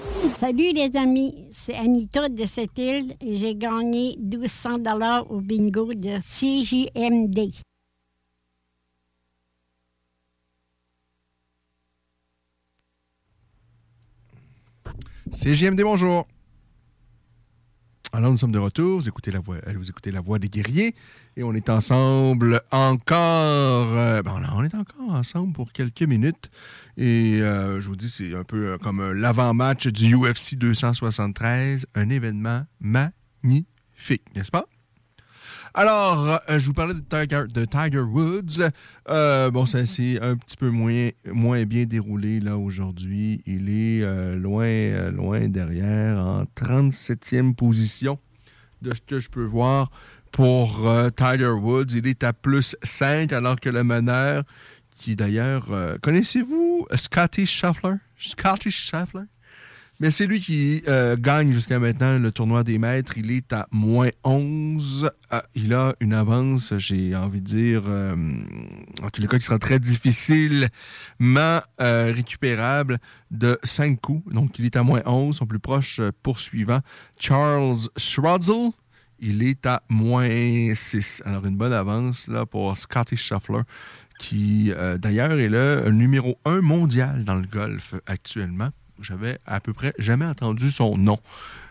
Salut les amis, c'est Anita de cette île et j'ai gagné 1200 dollars au bingo de CJMD. CJMD, bonjour. Alors, nous sommes de retour. Vous écoutez la voix, euh, vous écoutez la voix des guerriers et on est ensemble encore. euh, ben, on est encore ensemble pour quelques minutes. Et euh, je vous dis, c'est un peu euh, comme euh, l'avant-match du UFC 273, un événement magnifique, n'est-ce pas? Alors, je vous parlais de Tiger, Woods. Bon, ça s'est un petit peu moins, moins bien déroulé là aujourd'hui. Il est loin, loin derrière, en 37e position de ce que je peux voir pour Tiger Woods. Il est à plus 5, alors que le meneur, qui d'ailleurs, euh, connaissez-vous Scotty Scheffler? Scotty Scheffler? Mais c'est lui qui euh, gagne jusqu'à maintenant le tournoi des maîtres. Il est à moins 11. Ah, il a une avance, j'ai envie de dire, euh, en tous les cas, qui sera très difficilement récupérable de 5 coups. Donc, il est à moins 11. Son plus proche poursuivant, Charles Schrodzel, il est à moins 6. Alors, une bonne avance là, pour Scotty Scheffler, qui euh, d'ailleurs est le numéro 1 mondial dans le golf actuellement j'avais à peu près jamais entendu son nom.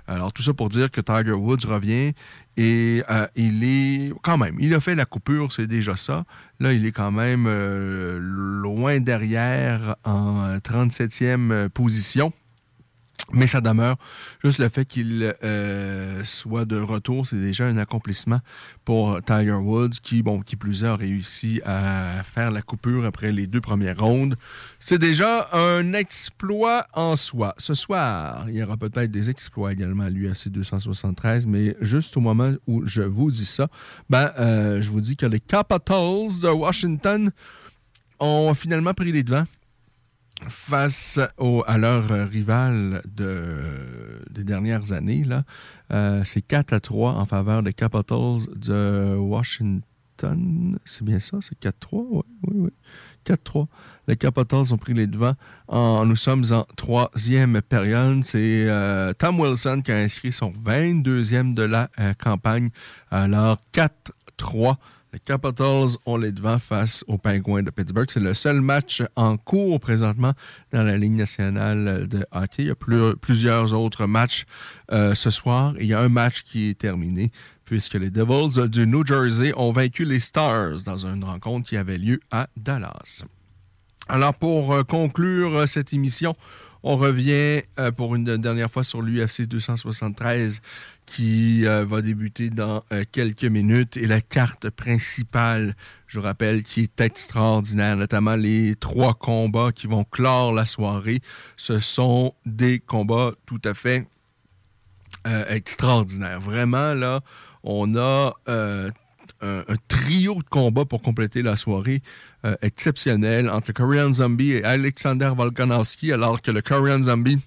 Alors, tout ça pour dire que Tiger Woods revient et euh, il est quand même, il a fait la coupure, c'est déjà ça. Là, il est quand même euh, loin derrière en 37e position. Mais ça demeure juste le fait qu'il euh, soit de retour, c'est déjà un accomplissement pour Tiger Woods, qui, bon, qui plus est, a réussi à faire la coupure après les deux premières rondes. C'est déjà un exploit en soi. Ce soir, il y aura peut-être des exploits également à l'UFC 273, mais juste au moment où je vous dis ça, ben, euh, je vous dis que les Capitals de Washington ont finalement pris les devants face à leur rival de, des dernières années. Euh, c'est 4 à 3 en faveur des Capitals de Washington. C'est bien ça, c'est 4-3? Oui, oui, oui. 4-3. Les Capitals ont pris les devants. Nous sommes en troisième période. C'est euh, Tom Wilson qui a inscrit son 22e de la euh, campagne. Alors, 4-3. Les Capitals ont les devants face aux Penguins de Pittsburgh. C'est le seul match en cours présentement dans la Ligue nationale de hockey. Il y a plus- plusieurs autres matchs euh, ce soir. Il y a un match qui est terminé puisque les Devils du New Jersey ont vaincu les Stars dans une rencontre qui avait lieu à Dallas. Alors, pour euh, conclure euh, cette émission, on revient euh, pour une dernière fois sur l'UFC 273 qui euh, va débuter dans euh, quelques minutes. Et la carte principale, je rappelle, qui est extraordinaire, notamment les trois combats qui vont clore la soirée. Ce sont des combats tout à fait extraordinaires. Vraiment, là, on a euh, un, trio de combats pour compléter la soirée euh, exceptionnel entre Korean Zombie et Alexander Volkanovski, alors que le Korean Zombie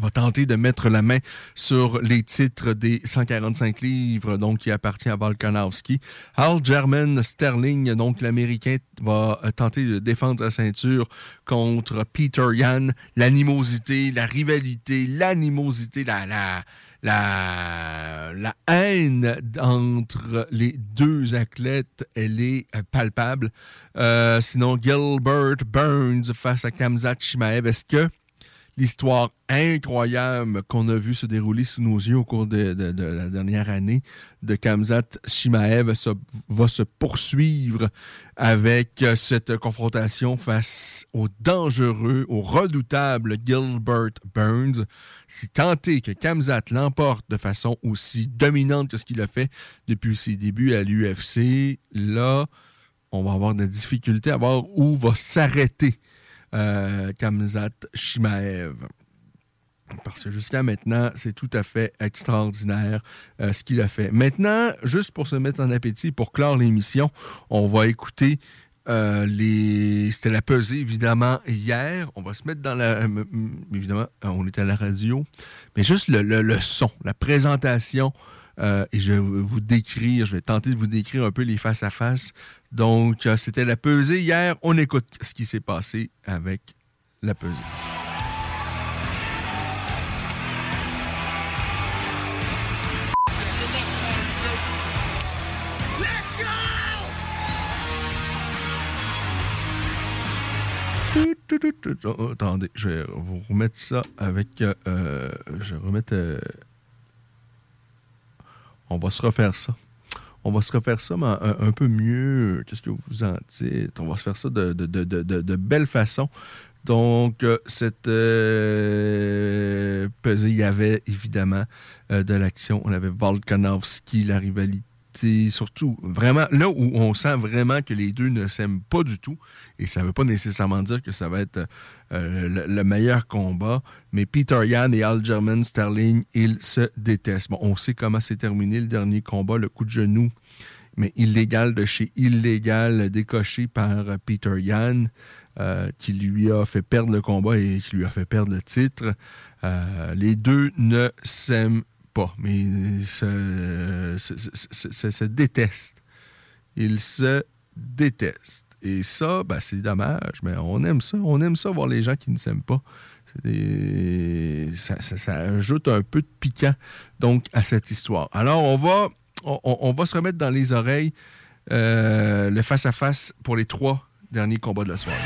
va tenter de mettre la main sur les titres des 145 livres, donc qui appartient à Volkanovski. Hal German Sterling, donc l'Américain, va tenter de défendre sa ceinture contre Peter Yan. L'animosité, la rivalité, l'animosité, la, la, la, haine entre les deux athlètes, elle est palpable. Euh, sinon, Gilbert Burns face à Kamzat Shimaev. Est-ce que l'histoire incroyable qu'on a vu se dérouler sous nos yeux au cours de, la dernière année de Kamzat Shimaev va se poursuivre avec cette confrontation face au dangereux, au redoutable Gilbert Burns. Si tenté que Kamzat l'emporte de façon aussi dominante que ce qu'il a fait depuis ses débuts à l'UFC, là, on va avoir des difficultés à voir où va s'arrêter Kamzat Shimaev. Parce que jusqu'à maintenant, c'est tout à fait extraordinaire euh, ce qu'il a fait. Maintenant, juste pour se mettre en appétit, pour clore l'émission, on va écouter euh, les. C'était la pesée, évidemment, hier. On va se mettre dans la. Évidemment, on était à la radio. Mais juste le, le son, la présentation. Et je vais vous décrire, je vais tenter de vous décrire un peu les face-à-face donc, euh, c'était la pesée hier. On écoute ce qui s'est passé avec la pesée. Oh, attendez, je vais vous remettre ça avec. Euh, euh, je vais remettre. On va se refaire ça on va se refaire ça mais un, peu mieux. Qu'est-ce que vous en dites? On va se faire ça de, de, belle façon. Donc, euh, cette euh, pesée, il y avait évidemment euh, de l'action. On avait Volkanovski, la rivalité surtout vraiment là où on sent vraiment que les deux ne s'aiment pas du tout, et ça ne veut pas nécessairement dire que ça va être euh, le, meilleur combat, mais Peter Yan et Al German Sterling, ils se détestent. On sait comment s'est terminé le dernier combat, le coup de genou, mais illégal de chez illégal, décoché par Peter Yan. Euh, qui lui a fait perdre le combat et qui lui a fait perdre le titre. Euh, les deux ne s'aiment pas, mais ils se, détestent. Ils se détestent. Et ça, ben, c'est dommage, mais on aime ça. On aime ça voir les gens qui ne s'aiment pas. Ça, ajoute un peu de piquant donc à cette histoire. Alors, on va, on, va se remettre dans les oreilles euh, le face-à-face -face pour les trois derniers combats de la soirée.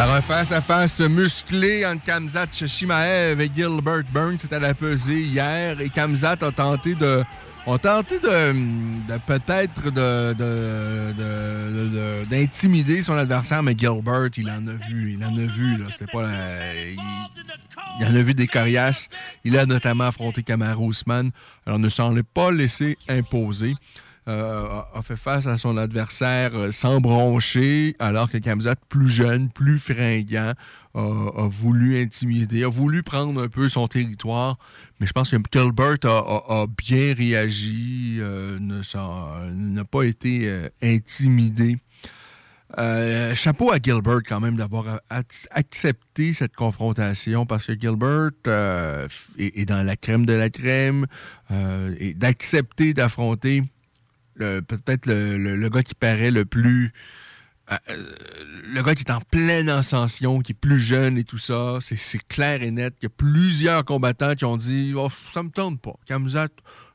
Alors, un face-à-face musclé entre Kamzat Shimaev et Gilbert Burns, c'était à la pesée hier. Et Kamzat a tenté de. On tenté de, peut-être d'intimider de, son adversaire, mais Gilbert, il en a vu, il en a vu. C'était pas il, en a vu des coriaces. Il a notamment affronté Kamaru Usman. Alors, ne s'en est pas laissé imposer. Euh, a fait face à son adversaire euh, sans broncher, alors que Kamzat, plus jeune, plus fringant, a, voulu intimider, a voulu prendre un peu son territoire. Mais je pense que Gilbert a, bien réagi, euh, n'a pas été intimidé. chapeau à Gilbert quand même d'avoir accepté cette confrontation parce que Gilbert est, dans la crème de la crème et d'accepter d'affronter peut-être le, gars qui paraît le plus. Euh, euh, le gars qui est en pleine ascension, qui est plus jeune et tout ça, c'est clair et net. Il y a plusieurs combattants qui ont dit oh, Ça me tente pas. Kamzat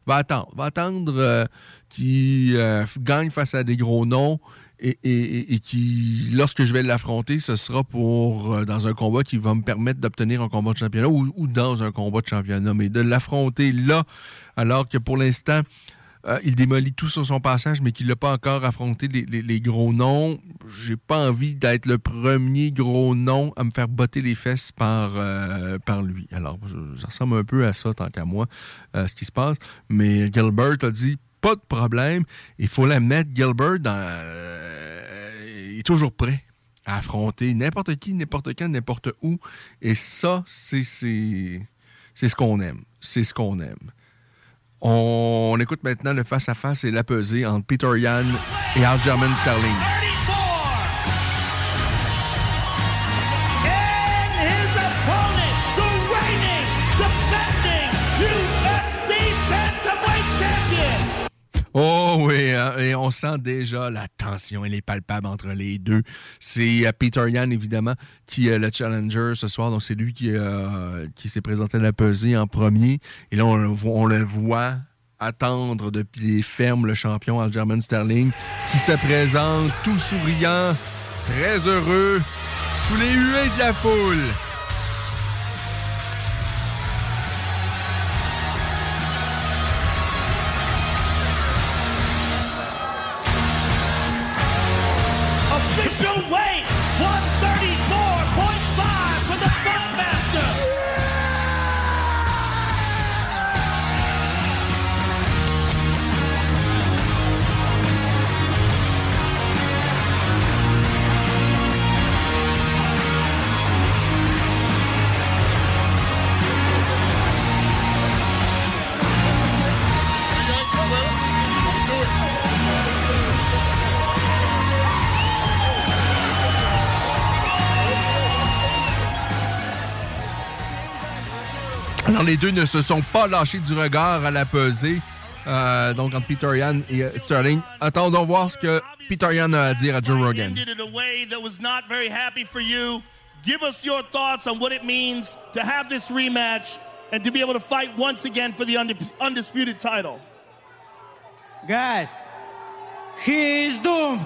va attendre. Va attendre euh, qu'il gagne face à des gros noms. et, qui, lorsque je vais l'affronter, ce sera pour dans un combat qui va me permettre d'obtenir un combat de championnat ou dans un combat de championnat. Mais de l'affronter là, alors que pour l'instant, euh, il démolit tout sur son passage, mais qu'il n'a pas encore affronté les, gros noms. J'ai pas envie d'être le premier gros nom à me faire botter les fesses par, euh, lui. Alors, ça ressemble un peu à ça, tant qu'à moi, euh, ce qui se passe. Mais Gilbert a dit pas de problème. Il faut la mettre, Gilbert, est toujours prêt à affronter n'importe qui, n'importe quand, n'importe où. Et ça, c'est ce qu'on aime. C'est ce qu'on aime. On écoute maintenant le face-à-face et la entre Peter Yan et Aljamain Sterling. Oh oui, hein, et on sent déjà la tension, elle est palpable entre les deux. C'est euh, Peter Yan, évidemment, qui est le challenger ce soir. Donc, c'est lui qui, euh, s'est présenté à la pesée en premier. Et là, on le voit, attendre de pied ferme le champion Aljamain Sterling, qui se présente tout souriant, très heureux, sous les huées de la foule. Les deux ne se sont pas lâchés du regard à la pesée. Euh, donc, entre Peter Yan et euh, Sterling. Attendons voir ce que Peter Yan a à dire à Joe Rogan. ended in a way that was not very happy for you. Give us your thoughts on what it means to have this rematch and to be able to fight once again for the undi- undisputed title. Guys, he is doomed.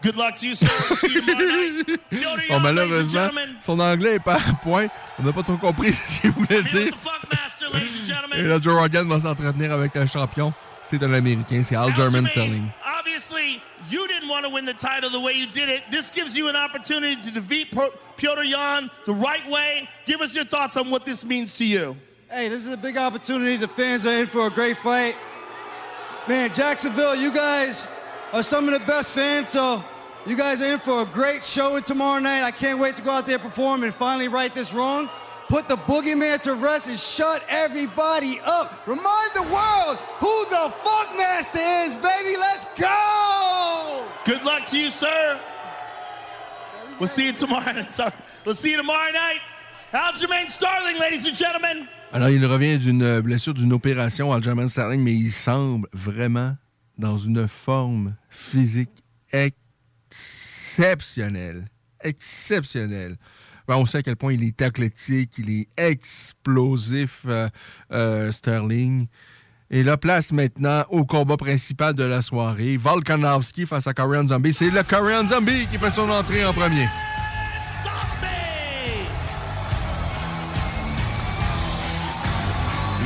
Good luck to you, sir. We'll see you tomorrow night. (laughs) Bon, Young, oh, ladies and malheureusement, son anglais est pas à point. On n'a pas trop compris (laughs) ce qu'il voulait dire. Funkmaster, ladies and gentlemen. Et là, Joe Rogan va s'entretenir avec un champion. C'est un Américain, c'est Al German Sterling. Obviously, you didn't want to win the title the way you did it. This gives you an opportunity to defeat Pro- Piotr Jan the right way. Give us your thoughts on what this means to you. Hey, this is a big opportunity. The fans are in for a great fight. Man, Jacksonville, you guys are some of the best fans, so you guys are in for a great showing tomorrow night. I can't wait to go out there, perform, and finally right this wrong. Put the boogeyman to rest and shut everybody up. Remind the world who the Funkmaster is, baby. Let's go! Good luck to you, sir. We'll see you tomorrow night. (laughs) Sorry. We'll see you tomorrow night. Aljamain Starling, ladies and gentlemen. Alors, il revient d'une euh, blessure, d'une opération, Aljamain Sterling, mais il semble vraiment dans une forme physique exceptionnelle. Exceptionnelle. Ben, on sait à quel point il est athlétique, il est explosif, euh, euh, Sterling. Et là, place maintenant au combat principal de la soirée. Volkanovski face à Korean Zombie. C'est le Korean Zombie qui fait son entrée en premier.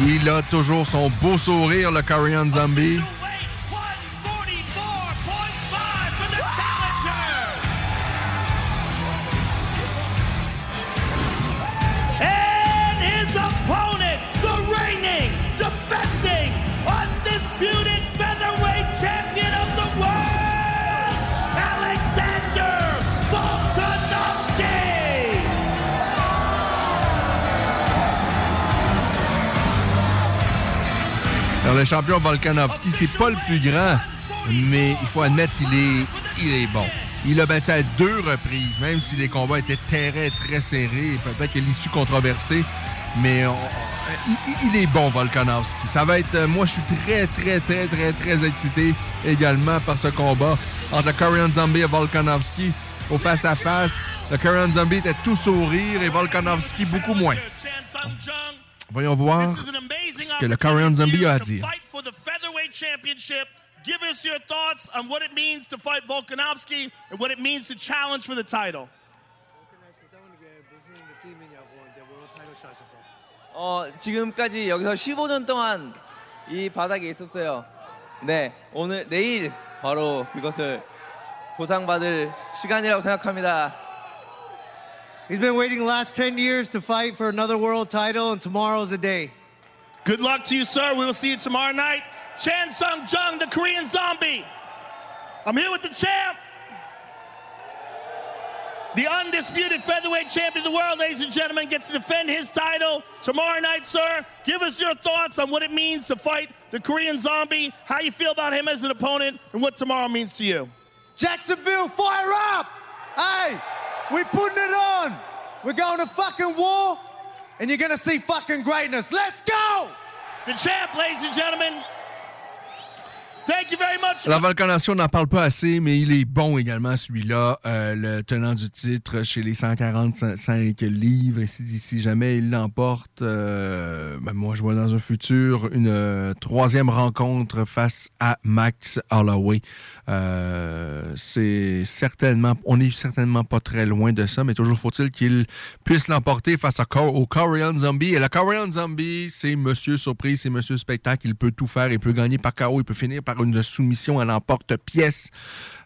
Il a toujours son beau sourire, le Korean Zombie. Le champion Volkanovski, c'est pas le plus grand, mais il faut admettre qu'il est, il est bon. Il a battu à deux reprises, même si les combats étaient très, très serrés, peut-être que l'issue controversée, mais il, est bon, Volkanovski. Ça va être, moi, je suis très, très, très, très, très excité également par ce combat entre le Korean Zombie et Volkanovski au face-à-face. Le Korean Zombie était tout sourire et Volkanovski beaucoup moins. Voyons voir ce que le Korean Zombie a à dire. For the Featherweight Championship. Give us your thoughts on what it means to fight Volkanovski and what it means to challenge for the title. 어, 지금까지 여기서 15년 동안 이 바닥에 있었어요. 네, 오늘 내일 바로 그것을 보상받을 시간이라고 생각합니다. He's been waiting the last 10 years to fight for another world title, and tomorrow's the day. Good luck to you, sir. We will see you tomorrow night. Chan Sung Jung, the Korean zombie. I'm here with the champ. The undisputed featherweight champion of the world, ladies and gentlemen, gets to defend his title tomorrow night, sir. Give us your thoughts on what it means to fight the Korean zombie, how you feel about him as an opponent, and what tomorrow means to you. Jacksonville, fire up! Hey, we putting it on. We're going to fucking war, and you're gonna see fucking greatness. Let's go! The champ, ladies and gentlemen. Thank you very much. La Volcanation, on n'en parle pas assez, mais il est bon également, celui-là, euh, le tenant du titre chez les 145 livres. Et si, si jamais il l'emporte, euh, ben moi, je vois dans un futur une euh, troisième rencontre face à Max Holloway. Euh, c'est certainement, on est certainement pas très loin de ça, mais toujours faut-il qu'il puisse l'emporter face au Korean Zombie. Et le Korean Zombie, c'est Monsieur Surprise, c'est Monsieur Spectacle. Il peut tout faire, il peut gagner par KO, il peut finir par une soumission à l'emporte-pièce.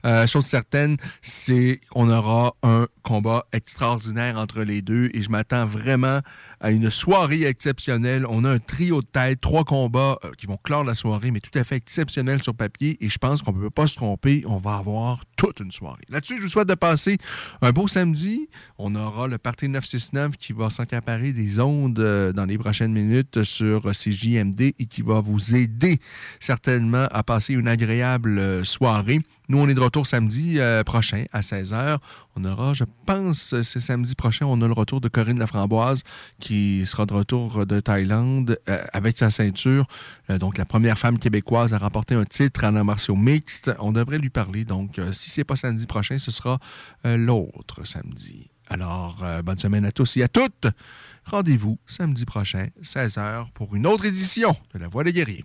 Euh, chose certaine, c'est qu'on aura un combat extraordinaire entre les deux et je m'attends vraiment à une soirée exceptionnelle. On a un trio de tête, trois combats euh, qui vont clore la soirée, mais tout à fait exceptionnels sur papier et je pense qu'on ne peut pas se tromper. On va avoir toute une soirée. Là-dessus, je vous souhaite de passer un beau samedi. On aura le Parti 969 qui va s'accaparer des ondes euh, dans les prochaines minutes sur CJMD et qui va vous aider certainement à passer une agréable euh, soirée. Nous, on est de retour samedi prochain à 16h. On aura, je pense, c'est samedi prochain, on a le retour de Corinne Laframboise qui sera de retour de Thaïlande euh, avec sa ceinture. Euh, donc, la première femme québécoise à remporter un titre en arts martiaux mixte. On devrait lui parler. Donc, euh, si c'est pas samedi prochain, ce sera euh, l'autre samedi. Alors, euh, bonne semaine à tous et à toutes. Rendez-vous samedi prochain, 16h, pour une autre édition de La Voix des guerriers.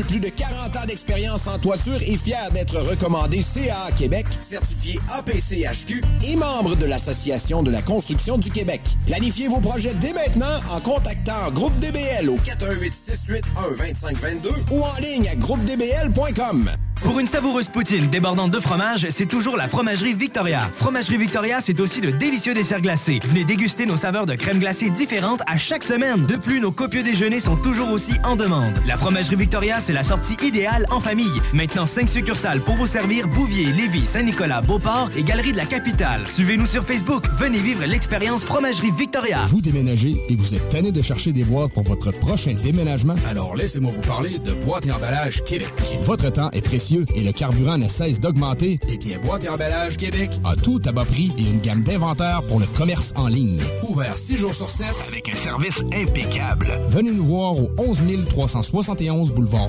plus de 40 ans d'expérience en toiture est fier d'être recommandé CA Québec, certifié APCHQ et membre de l'Association de la construction du Québec. Planifiez vos projets dès maintenant en contactant Groupe DBL au 418 681 2522 ou en ligne à groupedbl.com. Pour une savoureuse poutine débordante de fromage, c'est toujours la Fromagerie Victoria. Fromagerie Victoria, c'est aussi de délicieux desserts glacés. Venez déguster nos saveurs de crème glacée différentes à chaque semaine. De plus, nos copieux déjeuners sont toujours aussi en demande. La Fromagerie Victoria, c'est la sortie idéale en famille. Maintenant, 5 succursales pour vous servir Bouvier, Lévis, Saint-Nicolas, Beauport et Galerie de la Capitale. Suivez-nous sur Facebook. Venez vivre l'expérience Fromagerie Victoria. Vous déménagez et vous êtes tanné de chercher des boîtes pour votre prochain déménagement? Alors laissez-moi vous parler de Boîte et Emballage Québec. Votre temps est précieux et le carburant ne cesse d'augmenter, eh bien Boîte et Emballage Québec a tout à bas prix et une gamme d'inventaires pour le commerce en ligne. Ouvert 6 jours sur 7 avec un service impeccable. Venez nous voir au 11 371 boulevard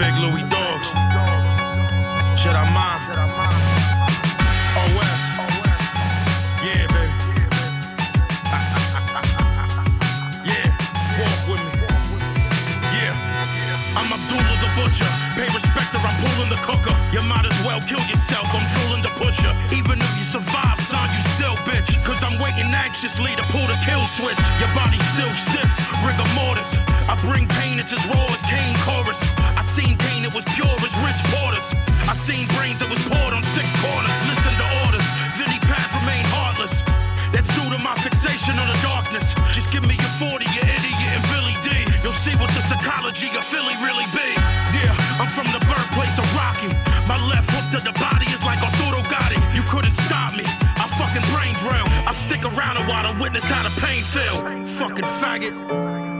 Big Louis Dogs. Shut up, mine. Oh, OS. Yeah, baby. (laughs) yeah, walk with me. Yeah. I'm Abdullah the Butcher. Pay respect or I'm pulling the cooker. You might as well kill yourself. I'm drooling the pusher. Even if you survive, son, you still bitch. Cause I'm waiting anxiously to pull the kill switch. Your body's still stiff, rigor mortis. I bring pain, it's as raw as Kane chorus. Seen pain that was pure as rich waters. I seen brains that was poured on six corners. Listen to orders. Vinny Path remain heartless. That's due to my fixation on the darkness. Just give me your 40, your idiot, and Billy D. You'll see what the psychology of Philly really be. Yeah, I'm from the birthplace of Rocky. My left hook to the body is like Arturo Gotti. You couldn't stop me. I fucking brain drill. I stick around a while to witness how the pain feel. Fucking faggot.